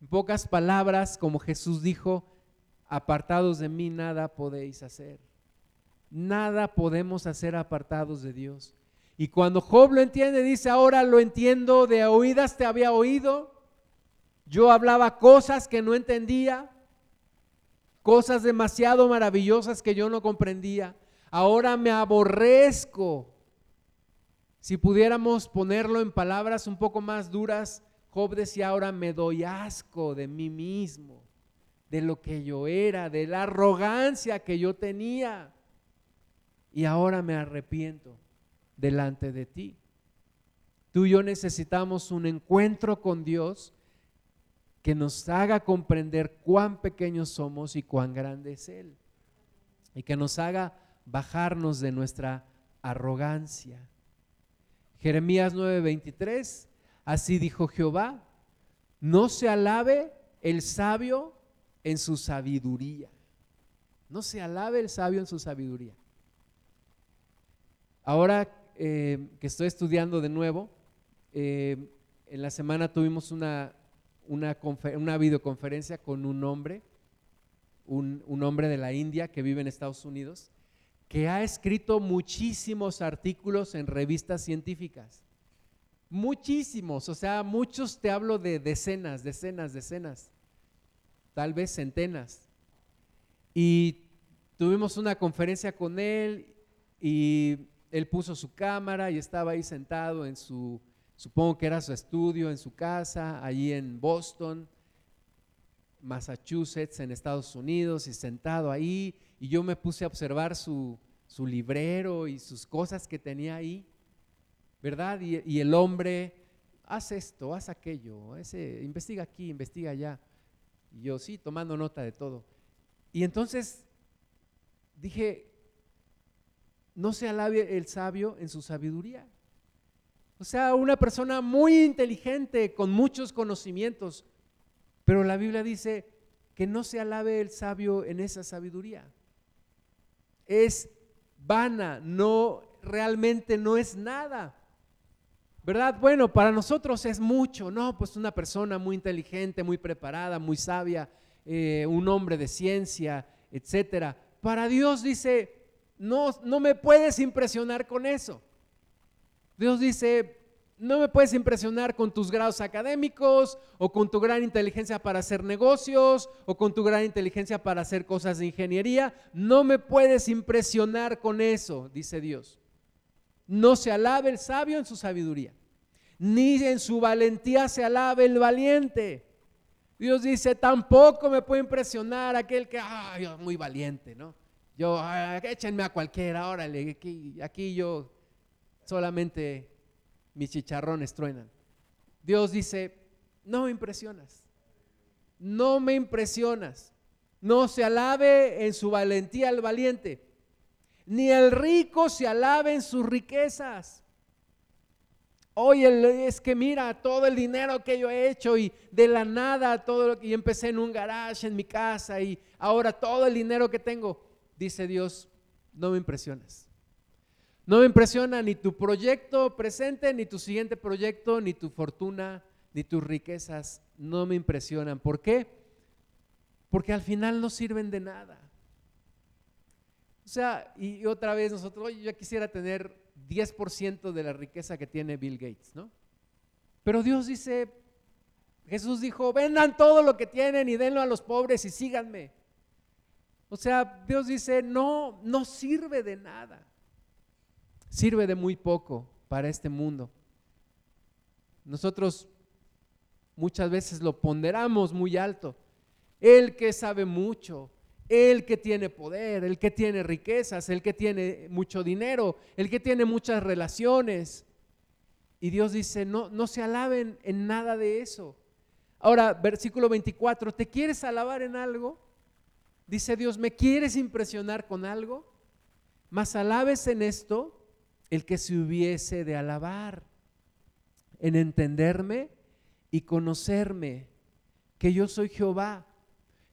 En pocas palabras, como Jesús dijo, apartados de mí nada podéis hacer. Nada podemos hacer apartados de Dios. Y cuando Job lo entiende, dice, ahora lo entiendo, de oídas te había oído. Yo hablaba cosas que no entendía, cosas demasiado maravillosas que yo no comprendía. Ahora me aborrezco. Si pudiéramos ponerlo en palabras un poco más duras, Job decía, ahora me doy asco de mí mismo, de lo que yo era, de la arrogancia que yo tenía. Y ahora me arrepiento delante de ti. Tú y yo necesitamos un encuentro con Dios que nos haga comprender cuán pequeños somos y cuán grande es Él. Y que nos haga bajarnos de nuestra arrogancia. Jeremías 9:23, así dijo Jehová, no se alabe el sabio en su sabiduría. No se alabe el sabio en su sabiduría. Ahora eh, que estoy estudiando de nuevo, eh, en la semana tuvimos una, una, videoconferencia con un hombre, un, un hombre de la India que vive en Estados Unidos, que ha escrito muchísimos artículos en revistas científicas. Muchísimos, o sea, muchos te hablo de decenas, decenas, decenas, tal vez centenas. Y tuvimos una conferencia con él y él puso su cámara y estaba ahí sentado en su, supongo que era su estudio, en su casa, allí en Boston, Massachusetts, en Estados Unidos, y sentado ahí, y yo me puse a observar su, librero y sus cosas que tenía ahí, ¿verdad? Y, el hombre, haz esto, haz aquello, investiga aquí, investiga allá. Y yo sí, tomando nota de todo. Y entonces dije, no se alabe el sabio en su sabiduría. O sea, una persona muy inteligente, con muchos conocimientos, pero la Biblia dice que no se alabe el sabio en esa sabiduría. Es vana, no realmente no es nada. ¿Verdad? Bueno, para nosotros es mucho, ¿no? Pues una persona muy inteligente, muy preparada, muy sabia, eh, un hombre de ciencia, etcétera. Para Dios dice, no, no me puedes impresionar con eso. Dios dice, no me puedes impresionar con tus grados académicos o con tu gran inteligencia para hacer negocios o con tu gran inteligencia para hacer cosas de ingeniería. No me puedes impresionar con eso, dice Dios. No se alabe el sabio en su sabiduría, ni en su valentía se alabe el valiente. Dios dice, tampoco me puede impresionar aquel que, ay, muy valiente, ¿no? Yo, ah, échenme a cualquiera, órale, aquí, yo solamente mis chicharrones truenan. Dios dice, no me impresionas, no me impresionas. No se alabe en su valentía el valiente, ni el rico se alabe en sus riquezas. Oye, es que mira todo el dinero que yo he hecho y de la nada todo lo que y empecé en un garage en mi casa y ahora todo el dinero que tengo dice Dios, no me impresiones. No me impresiona ni tu proyecto presente, ni tu siguiente proyecto, ni tu fortuna, ni tus riquezas. No me impresionan. ¿Por qué? Porque al final no sirven de nada. O sea, y otra vez nosotros, oye, yo quisiera tener 10% de la riqueza que tiene Bill Gates, ¿no? Pero Dios dice, Jesús dijo, vendan todo lo que tienen y denlo a los pobres y síganme. O sea, Dios dice, no, no sirve de nada. Sirve de muy poco para este mundo. Nosotros muchas veces lo ponderamos muy alto. El que sabe mucho, el que tiene poder, el que tiene riquezas, el que tiene mucho dinero, el que tiene muchas relaciones. Y Dios dice, no, no se alaben en nada de eso. Ahora, versículo 24, ¿te quieres alabar en algo? Dice Dios, ¿me quieres impresionar con algo? Mas alabes en esto el que se hubiese de alabar, en entenderme y conocerme, que yo soy Jehová,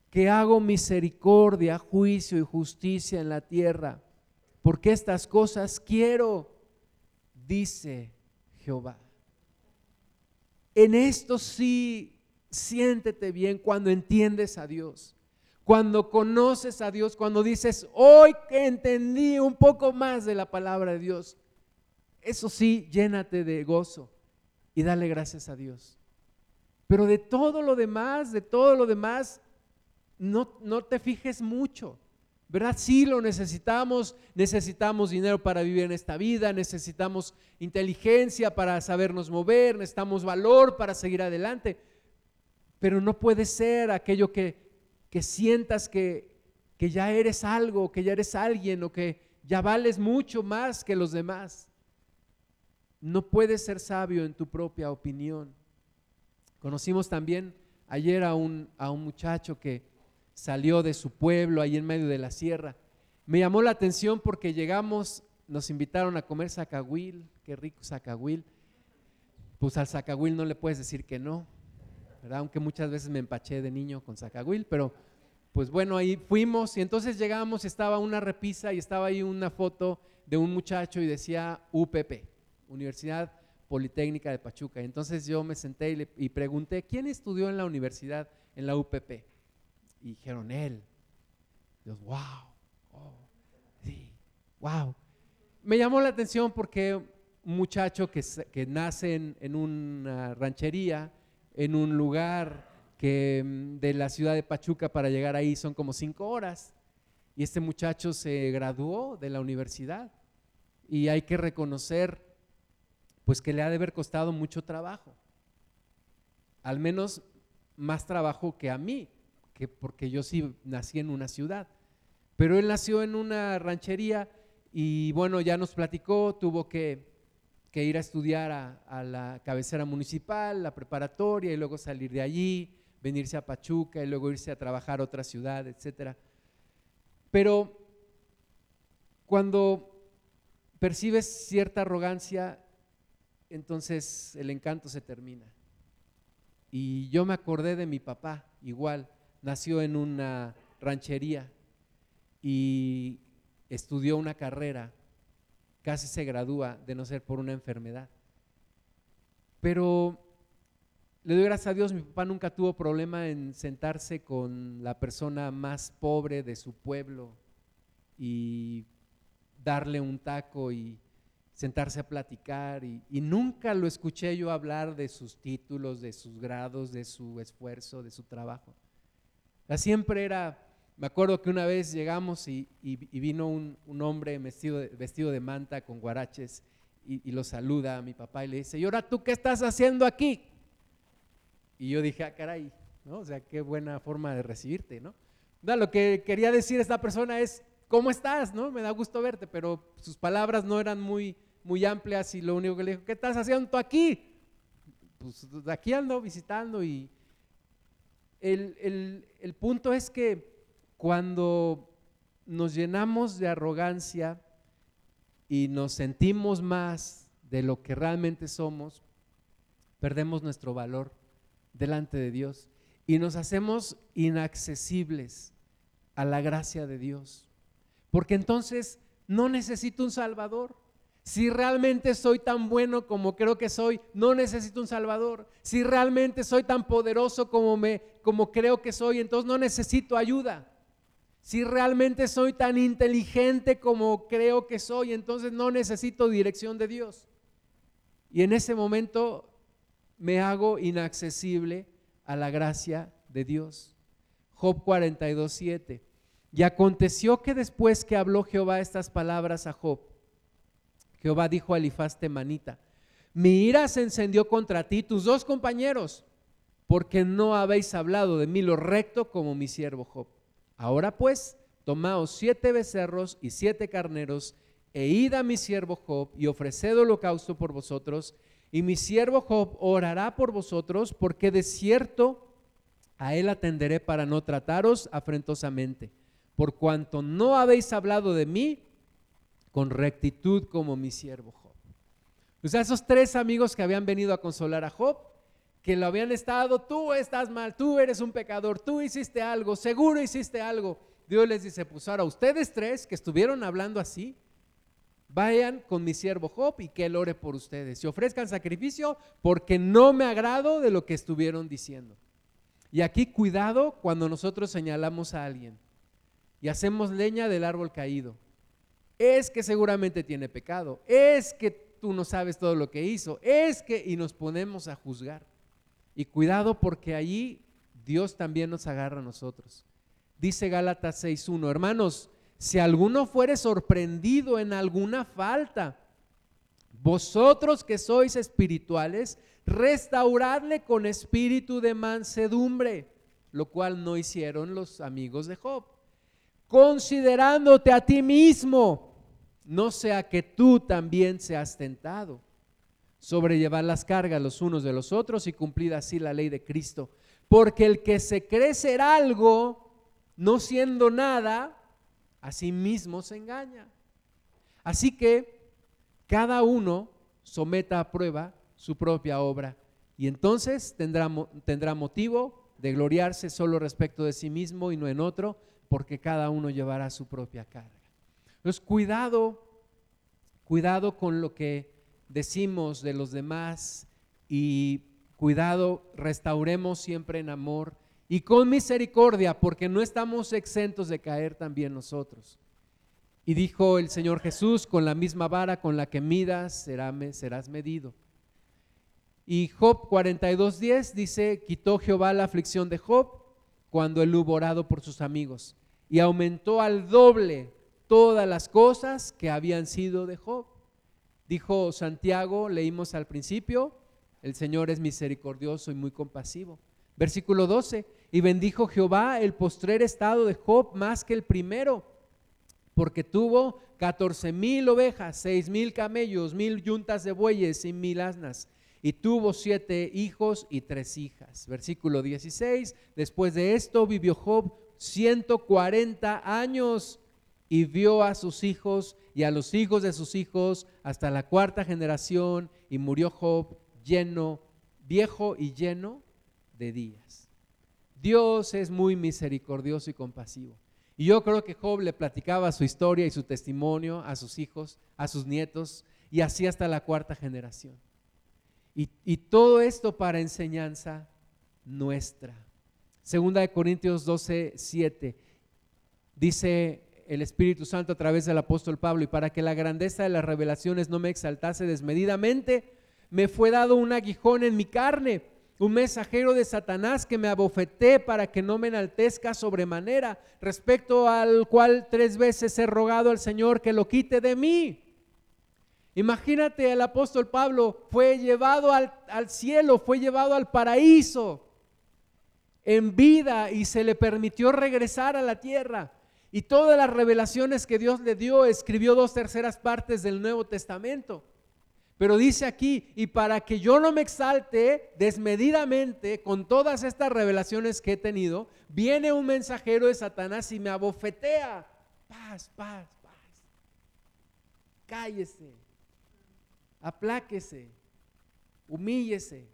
que hago misericordia, juicio y justicia en la tierra, porque estas cosas quiero, dice Jehová. En esto sí siéntete bien cuando entiendes a Dios cuando conoces a Dios, cuando dices, hoy que entendí un poco más de la palabra de Dios, eso sí, llénate de gozo y dale gracias a Dios. Pero de todo lo demás, de todo lo demás, no, no te fijes mucho. ¿Verdad? Sí lo necesitamos, necesitamos dinero para vivir en esta vida, necesitamos inteligencia para sabernos mover, necesitamos valor para seguir adelante, pero no puede ser aquello que que sientas que, que ya eres algo, que ya eres alguien o que ya vales mucho más que los demás. No puedes ser sabio en tu propia opinión. Conocimos también ayer a un, a un muchacho que salió de su pueblo ahí en medio de la sierra. Me llamó la atención porque llegamos, nos invitaron a comer zacahuil, qué rico zacahuil. Pues al zacahuil no le puedes decir que no aunque muchas veces me empaché de niño con Zacahuil, pero pues bueno, ahí fuimos y entonces llegamos, estaba una repisa y estaba ahí una foto de un muchacho y decía UPP, Universidad Politécnica de Pachuca. Entonces yo me senté y, pregunté, ¿quién estudió en la universidad, en la UPP? Y dijeron, él. Dios, wow, oh, wow. Me llamó la atención porque un muchacho que, que nace en, en una ranchería, en un lugar que mm, de la ciudad de Pachuca para llegar ahí son como cinco horas. Y este muchacho se graduó de la universidad y hay que reconocer pues que le ha de haber costado mucho trabajo. Al menos más trabajo que a mí, que porque yo sí nací en una ciudad. Pero él nació en una ranchería y bueno, ya nos platicó, tuvo que que ir a estudiar a, la cabecera municipal, la preparatoria y luego salir de allí, venirse a Pachuca y luego irse a trabajar a otra ciudad, etc. Pero cuando percibes cierta arrogancia, entonces el encanto se termina. Y yo me acordé de mi papá, igual, nació en una ranchería y estudió una carrera casi se gradúa de no ser por una enfermedad. Pero le doy gracias a Dios, mi papá nunca tuvo problema en sentarse con la persona más pobre de su pueblo y darle un taco y sentarse a platicar y, nunca lo escuché yo hablar de sus títulos, de sus grados, de su esfuerzo, de su trabajo. Siempre era me acuerdo que una vez llegamos y, vino un, hombre vestido de, vestido de manta con guaraches y, lo saluda a mi papá y le dice, ¿y ahora tú qué estás haciendo aquí? Y yo dije, ah, caray, ¿no? O sea, qué buena forma de recibirte, ¿no? lo que quería decir esta persona es, ¿cómo estás? ¿no? Me da gusto verte, pero sus palabras no eran muy, muy amplias y lo único que le dijo, ¿qué estás haciendo aquí? Pues aquí ando visitando y el, el punto es que cuando nos llenamos de arrogancia y nos sentimos más de lo que realmente somos, perdemos nuestro valor delante de Dios y nos hacemos inaccesibles a la gracia de Dios. Porque entonces no necesito un Salvador, Si realmente soy tan bueno como creo que soy, no necesito un Salvador. Si realmente soy tan poderoso como, me, como creo que soy, entonces no necesito ayuda. Si realmente soy tan inteligente como creo que soy, entonces no necesito dirección de Dios. Y en ese momento me hago inaccesible a la gracia de Dios. Job 42, 7. Y aconteció que después que habló Jehová estas palabras a Job, Jehová dijo a Elifaz Temanita, mi ira se encendió contra ti, tus dos compañeros, porque no habéis hablado de mí lo recto como mi siervo Job. Ahora pues, tomaos siete becerros y siete carneros, e id a mi siervo Job y ofreced holocausto por vosotros, y mi siervo Job orará por vosotros, porque de cierto a él atenderé para no trataros afrentosamente, por cuanto no habéis hablado de mí con rectitud como mi siervo Job. O sea, esos tres amigos que habían venido a consolar a Job, que lo habían estado, tú estás mal, tú eres un pecador, tú hiciste algo, seguro hiciste algo. Dios les dice, pues ahora ustedes tres que estuvieron hablando así, vayan con mi siervo Job y que él ore por ustedes y ofrezcan sacrificio porque no me agrado de lo que estuvieron diciendo. Y aquí cuidado cuando nosotros señalamos a alguien y hacemos leña del árbol caído. Es que seguramente tiene pecado, es que tú no sabes todo lo que hizo, es que y nos ponemos a juzgar. Y cuidado porque allí Dios también nos agarra a nosotros. Dice Gálatas 6.1, hermanos, si alguno fuere sorprendido en alguna falta, vosotros que sois espirituales, restauradle con espíritu de mansedumbre, lo cual no hicieron los amigos de Job. Considerándote a ti mismo, no sea que tú también seas tentado. Sobrellevar las cargas los unos de los otros y cumplir así la ley de Cristo. Porque el que se cree ser algo, no siendo nada, a sí mismo se engaña. Así que cada uno someta a prueba su propia obra y entonces tendrá, tendrá motivo de gloriarse solo respecto de sí mismo y no en otro, porque cada uno llevará su propia carga. Entonces, cuidado, cuidado con lo que decimos de los demás y cuidado, restauremos siempre en amor y con misericordia, porque no estamos exentos de caer también nosotros. Y dijo el Señor Jesús, con la misma vara con la que midas serás medido. Y Job 42.10 dice, quitó Jehová la aflicción de Job cuando él hubo orado por sus amigos y aumentó al doble todas las cosas que habían sido de Job. Dijo Santiago, leímos al principio, el Señor es misericordioso y muy compasivo. Versículo 12, y bendijo Jehová el postrer estado de Job más que el primero, porque tuvo catorce mil ovejas, seis mil camellos, mil yuntas de bueyes y mil asnas. Y tuvo siete hijos y tres hijas. Versículo 16, después de esto vivió Job 140 años y vio a sus hijos y a los hijos de sus hijos hasta la cuarta generación y murió Job lleno, viejo y lleno de días. Dios es muy misericordioso y compasivo. Y yo creo que Job le platicaba su historia y su testimonio a sus hijos, a sus nietos, y así hasta la cuarta generación. Y, y todo esto para enseñanza nuestra. Segunda de Corintios 12, 7. Dice el Espíritu Santo a través del apóstol Pablo, y para que la grandeza de las revelaciones no me exaltase desmedidamente, me fue dado un aguijón en mi carne un mensajero de Satanás que me abofeté para que no me enaltezca sobremanera, respecto al cual tres veces he rogado al Señor que lo quite de mí. Imagínate, el apóstol Pablo fue llevado al, al cielo, fue llevado al paraíso en vida y se le permitió regresar a la tierra. Y todas las revelaciones que Dios le dio, escribió dos terceras partes del Nuevo Testamento. Pero dice aquí, y para que yo no me exalte desmedidamente con todas estas revelaciones que he tenido, viene un mensajero de Satanás y me abofetea. Paz, paz, paz. Cállese, apláquese, humíllese.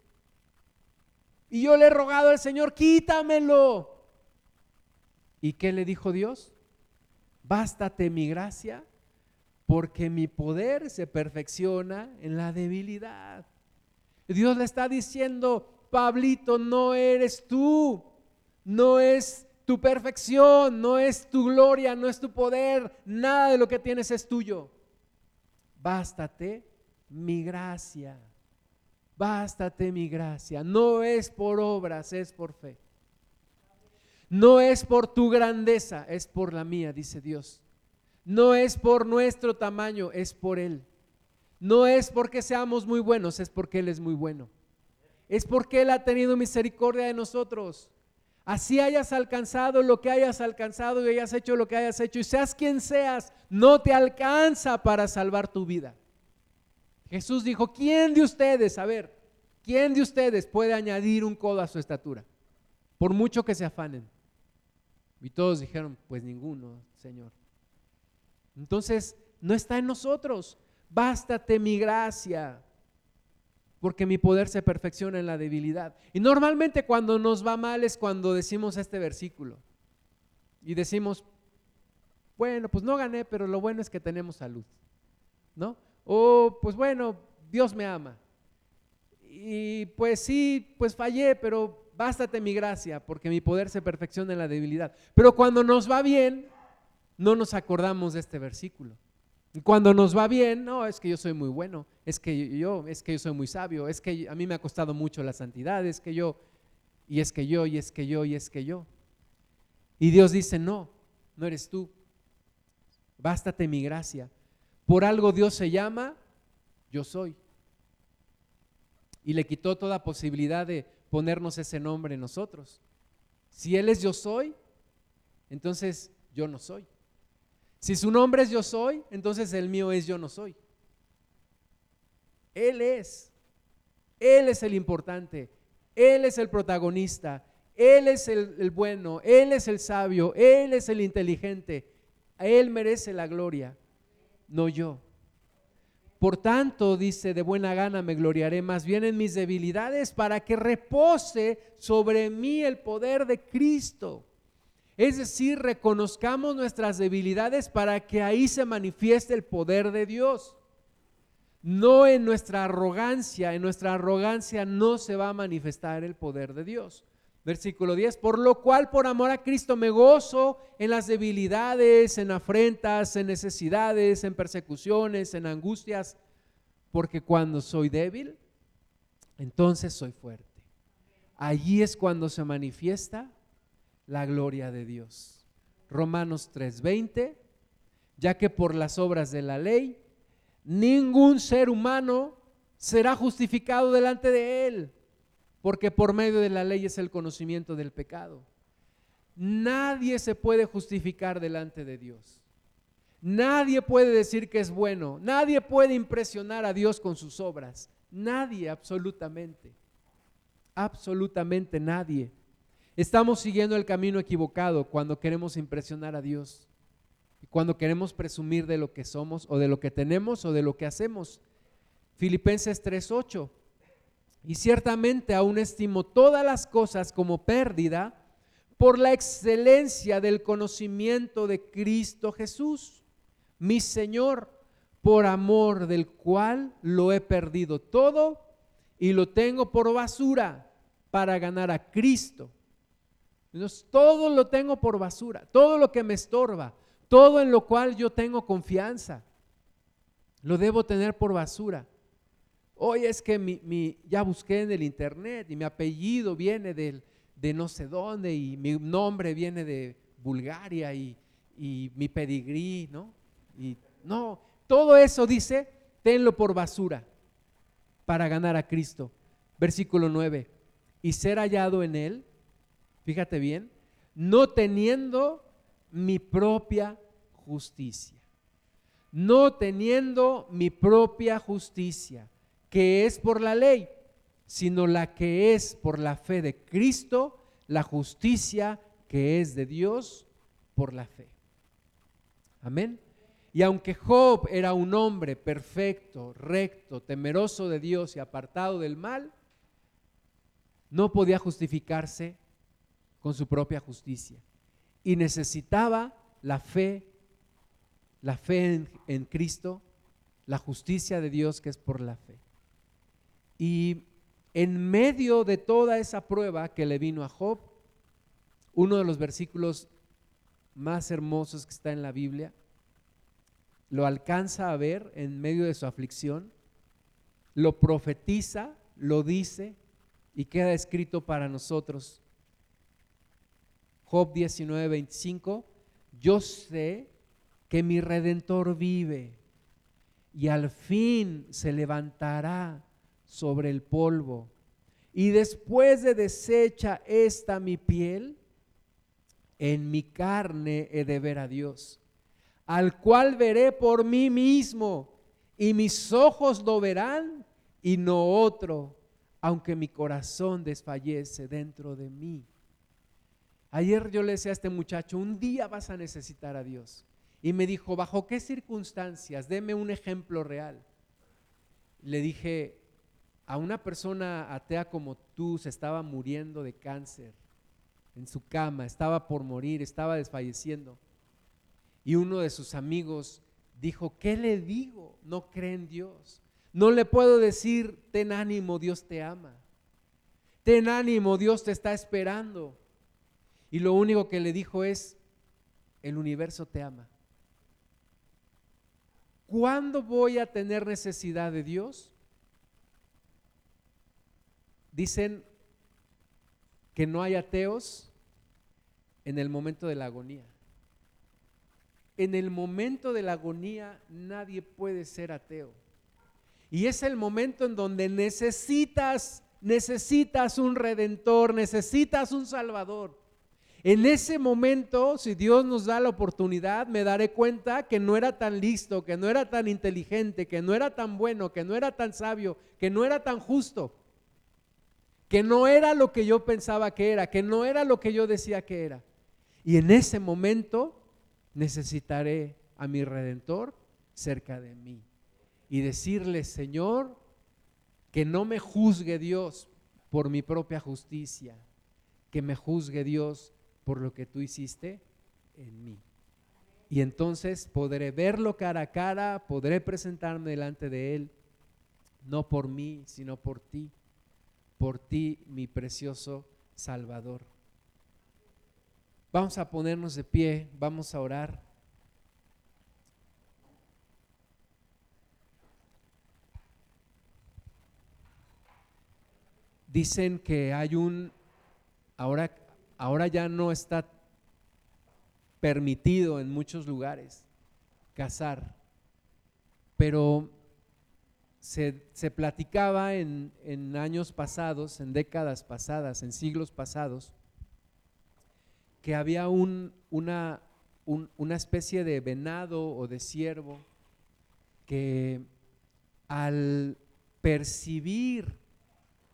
Y yo le he rogado al Señor, quítamelo. ¿Y qué le dijo Dios? Bástate mi gracia, porque mi poder se perfecciona en la debilidad. Dios le está diciendo, Pablito, no eres tú, no es tu perfección, no es tu gloria, no es tu poder, nada de lo que tienes es tuyo. Bástate mi gracia, bástate mi gracia. No es por obras, es por fe. No es por tu grandeza, es por la mía, dice Dios. No es por nuestro tamaño, es por Él. No es porque seamos muy buenos, es porque Él es muy bueno. Es porque Él ha tenido misericordia de nosotros. Así hayas alcanzado lo que hayas alcanzado y hayas hecho lo que hayas hecho y seas quien seas, no te alcanza para salvar tu vida. Jesús dijo, ¿quién de ustedes, a ver, quién de ustedes puede añadir un codo a su estatura? Por mucho que se afanen. Y todos dijeron, pues ninguno, Señor. Entonces, no está en nosotros. Bástate mi gracia, porque mi poder se perfecciona en la debilidad. Y normalmente cuando nos va mal es cuando decimos este versículo. Y decimos, bueno, pues no gané, pero lo bueno es que tenemos salud. ¿No? O pues bueno, Dios me ama. Y pues sí, pues fallé, pero bástate mi gracia, porque mi poder se perfecciona en la debilidad. Pero cuando nos va bien, no nos acordamos de este versículo. Cuando nos va bien, no, es que yo soy muy bueno, es que yo, es que yo soy muy sabio, es que a mí me ha costado mucho la santidad, es que yo, y es que yo, y es que yo, y es que yo. Y Dios dice, no, no eres tú. Bástate mi gracia. Por algo Dios se llama, yo soy. Y le quitó toda posibilidad de ponernos ese nombre en nosotros. Si Él es yo soy, entonces yo no soy. Si su nombre es yo soy, entonces el mío es yo no soy. Él es. Él es el importante. Él es el protagonista. Él es el, bueno. Él es el sabio. Él es el inteligente. Él merece la gloria, no yo. Por tanto, dice, de buena gana me gloriaré más bien en mis debilidades para que repose sobre mí el poder de Cristo. Es decir, reconozcamos nuestras debilidades para que ahí se manifieste el poder de Dios. No en nuestra arrogancia, en nuestra arrogancia no se va a manifestar el poder de Dios. Versículo 10, por lo cual por amor a Cristo me gozo en las debilidades, en afrentas, en necesidades, en persecuciones, en angustias, porque cuando soy débil, entonces soy fuerte. Allí es cuando se manifiesta la gloria de Dios. Romanos 3:20, ya que por las obras de la ley, ningún ser humano será justificado delante de él, porque por medio de la ley es el conocimiento del pecado. Nadie se puede justificar delante de Dios. Nadie puede decir que es bueno. Nadie puede impresionar a Dios con sus obras. Nadie, absolutamente. Absolutamente nadie. Estamos siguiendo el camino equivocado cuando queremos impresionar a Dios y cuando queremos presumir de lo que somos o de lo que tenemos o de lo que hacemos. Filipenses 3:8. Y ciertamente aún estimo todas las cosas como pérdida por la excelencia del conocimiento de Cristo Jesús, mi Señor, por amor del cual lo he perdido todo y lo tengo por basura para ganar a Cristo todo lo tengo por basura, todo lo que me estorba, todo en lo cual yo tengo confianza, lo debo tener por basura. Hoy es que mi, ya busqué en el internet y mi apellido viene de no sé dónde y mi nombre viene de Bulgaria y, y mi pedigrí, ¿no? Y no, todo eso dice, tenlo por basura para ganar a Cristo. Versículo 9, y ser hallado en él fíjate bien, no teniendo mi propia justicia. No teniendo mi propia justicia, que es por la ley, sino la que es por la fe de Cristo, la justicia que es de Dios por la fe. Amén. Y aunque Job era un hombre perfecto, recto, temeroso de Dios y apartado del mal, no podía justificarse con su propia justicia. Y necesitaba la fe, la fe en, en Cristo, la justicia de Dios que es por la fe. Y en medio de toda esa prueba que le vino a Job, uno de los versículos más hermosos que está en la Biblia, lo alcanza a ver en medio de su aflicción, lo profetiza, lo dice y queda escrito para nosotros. Job 19, 25, yo sé que mi redentor vive y al fin se levantará sobre el polvo. Y después de deshecha esta mi piel, en mi carne he de ver a Dios, al cual veré por mí mismo, y mis ojos lo verán y no otro, aunque mi corazón desfallece dentro de mí. Ayer yo le decía a este muchacho, un día vas a necesitar a Dios. Y me dijo, ¿bajo qué circunstancias? Deme un ejemplo real. Le dije, a una persona atea como tú se estaba muriendo de cáncer en su cama, estaba por morir, estaba desfalleciendo. Y uno de sus amigos dijo, ¿qué le digo? No cree en Dios. No le puedo decir, ten ánimo, Dios te ama. Ten ánimo, Dios te está esperando. Y lo único que le dijo es, el universo te ama. ¿Cuándo voy a tener necesidad de Dios? Dicen que no hay ateos en el momento de la agonía. En el momento de la agonía nadie puede ser ateo. Y es el momento en donde necesitas, necesitas un redentor, necesitas un salvador. En ese momento, si Dios nos da la oportunidad, me daré cuenta que no era tan listo, que no era tan inteligente, que no era tan bueno, que no era tan sabio, que no era tan justo que no era lo que yo pensaba que era, que no era lo que yo decía que era. Y en ese momento necesitaré a mi redentor cerca de mí y decirle, Señor, que no me juzgue Dios por mi propia justicia, que me juzgue Dios por lo que tú hiciste en mí. Y entonces podré verlo cara a cara, podré presentarme delante de Él, no por mí, sino por ti por ti, mi precioso Salvador. Vamos a ponernos de pie, vamos a orar. Dicen que hay un, ahora, ahora ya no está permitido en muchos lugares casar, pero se, platicaba en, años pasados, en décadas pasadas, en siglos pasados, que había un, una, una especie de venado o de ciervo que al percibir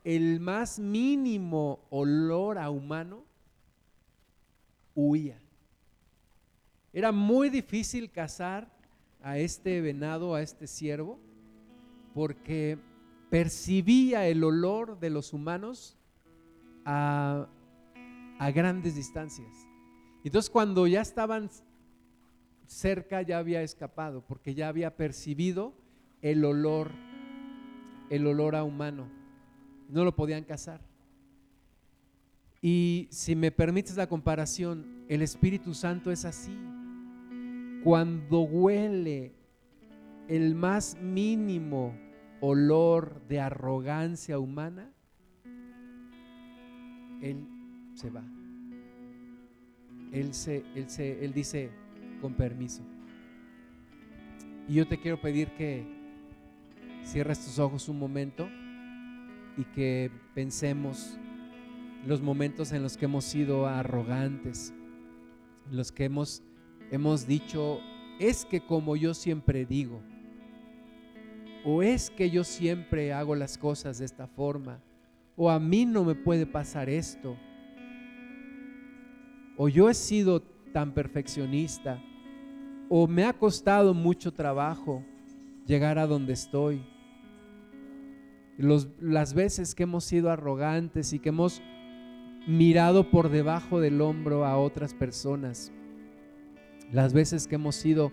el más mínimo olor a humano, huía. Era muy difícil cazar a este venado, a este ciervo, porque percibía el olor de los humanos a, grandes distancias. Entonces cuando ya estaban cerca ya había escapado, porque ya había percibido el olor, el olor a humano. No lo podían cazar. Y si me permites la comparación, el Espíritu Santo es así. Cuando huele el más mínimo olor de arrogancia humana, Él se va. Él, se, él, se, él dice, con permiso. Y yo te quiero pedir que cierres tus ojos un momento y que pensemos los momentos en los que hemos sido arrogantes, los que hemos, hemos dicho, es que como yo siempre digo, o es que yo siempre hago las cosas de esta forma, o a mí no me puede pasar esto, o yo he sido tan perfeccionista, o me ha costado mucho trabajo llegar a donde estoy. las veces que hemos sido arrogantes y que hemos mirado por debajo del hombro a otras personas, las veces que hemos sido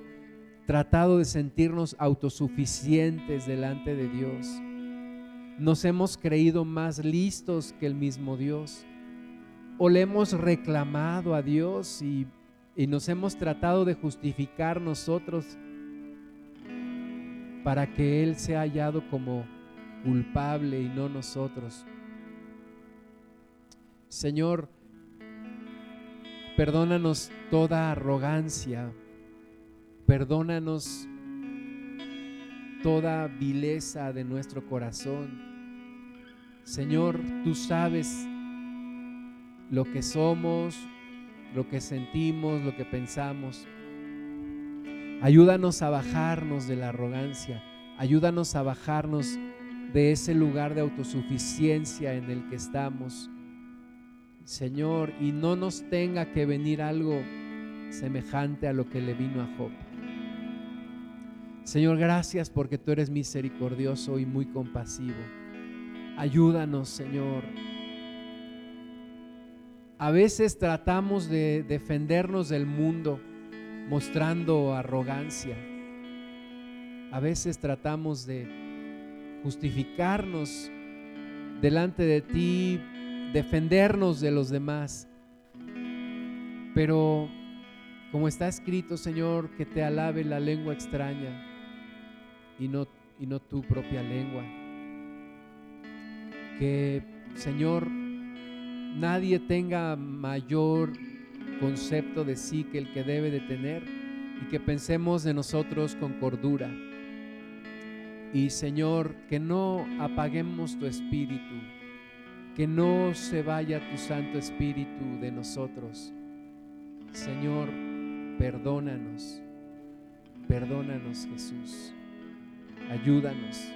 tratado de sentirnos autosuficientes delante de Dios. Nos hemos creído más listos que el mismo Dios. O le hemos reclamado a Dios y, y nos hemos tratado de justificar nosotros para que Él sea hallado como culpable y no nosotros. Señor, perdónanos toda arrogancia, perdónanos toda vileza de nuestro corazón. Señor, tú sabes lo que somos, lo que sentimos, lo que pensamos. Ayúdanos a bajarnos de la arrogancia, ayúdanos a bajarnos de ese lugar de autosuficiencia en el que estamos. Señor, y no nos tenga que venir algo semejante a lo que le vino a Job. Señor, gracias porque tú eres misericordioso y muy compasivo. Ayúdanos, Señor. A veces tratamos de defendernos del mundo mostrando arrogancia. A veces tratamos de justificarnos delante de ti, defendernos de los demás. Pero como está escrito, Señor, que te alabe la lengua extraña y no, y no tu propia lengua. Que, Señor, nadie tenga mayor concepto de sí que el que debe de tener y que pensemos de nosotros con cordura. Y Señor, que no apaguemos tu espíritu, que no se vaya tu Santo Espíritu de nosotros. Señor, perdónanos, perdónanos Jesús, ayúdanos.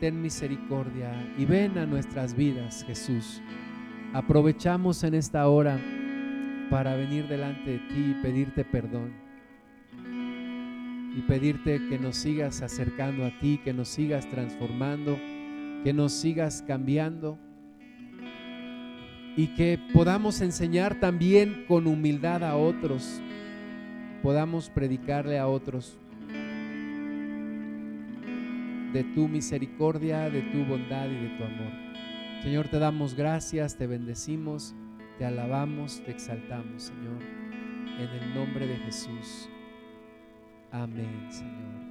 Ten misericordia y ven a nuestras vidas, Jesús. Aprovechamos en esta hora para venir delante de ti y pedirte perdón. Y pedirte que nos sigas acercando a ti, que nos sigas transformando, que nos sigas cambiando y que podamos enseñar también con humildad a otros, podamos predicarle a otros de tu misericordia, de tu bondad y de tu amor. Señor, te damos gracias, te bendecimos. Te alabamos, te exaltamos, Señor, en el nombre de Jesús. Amén, Señor.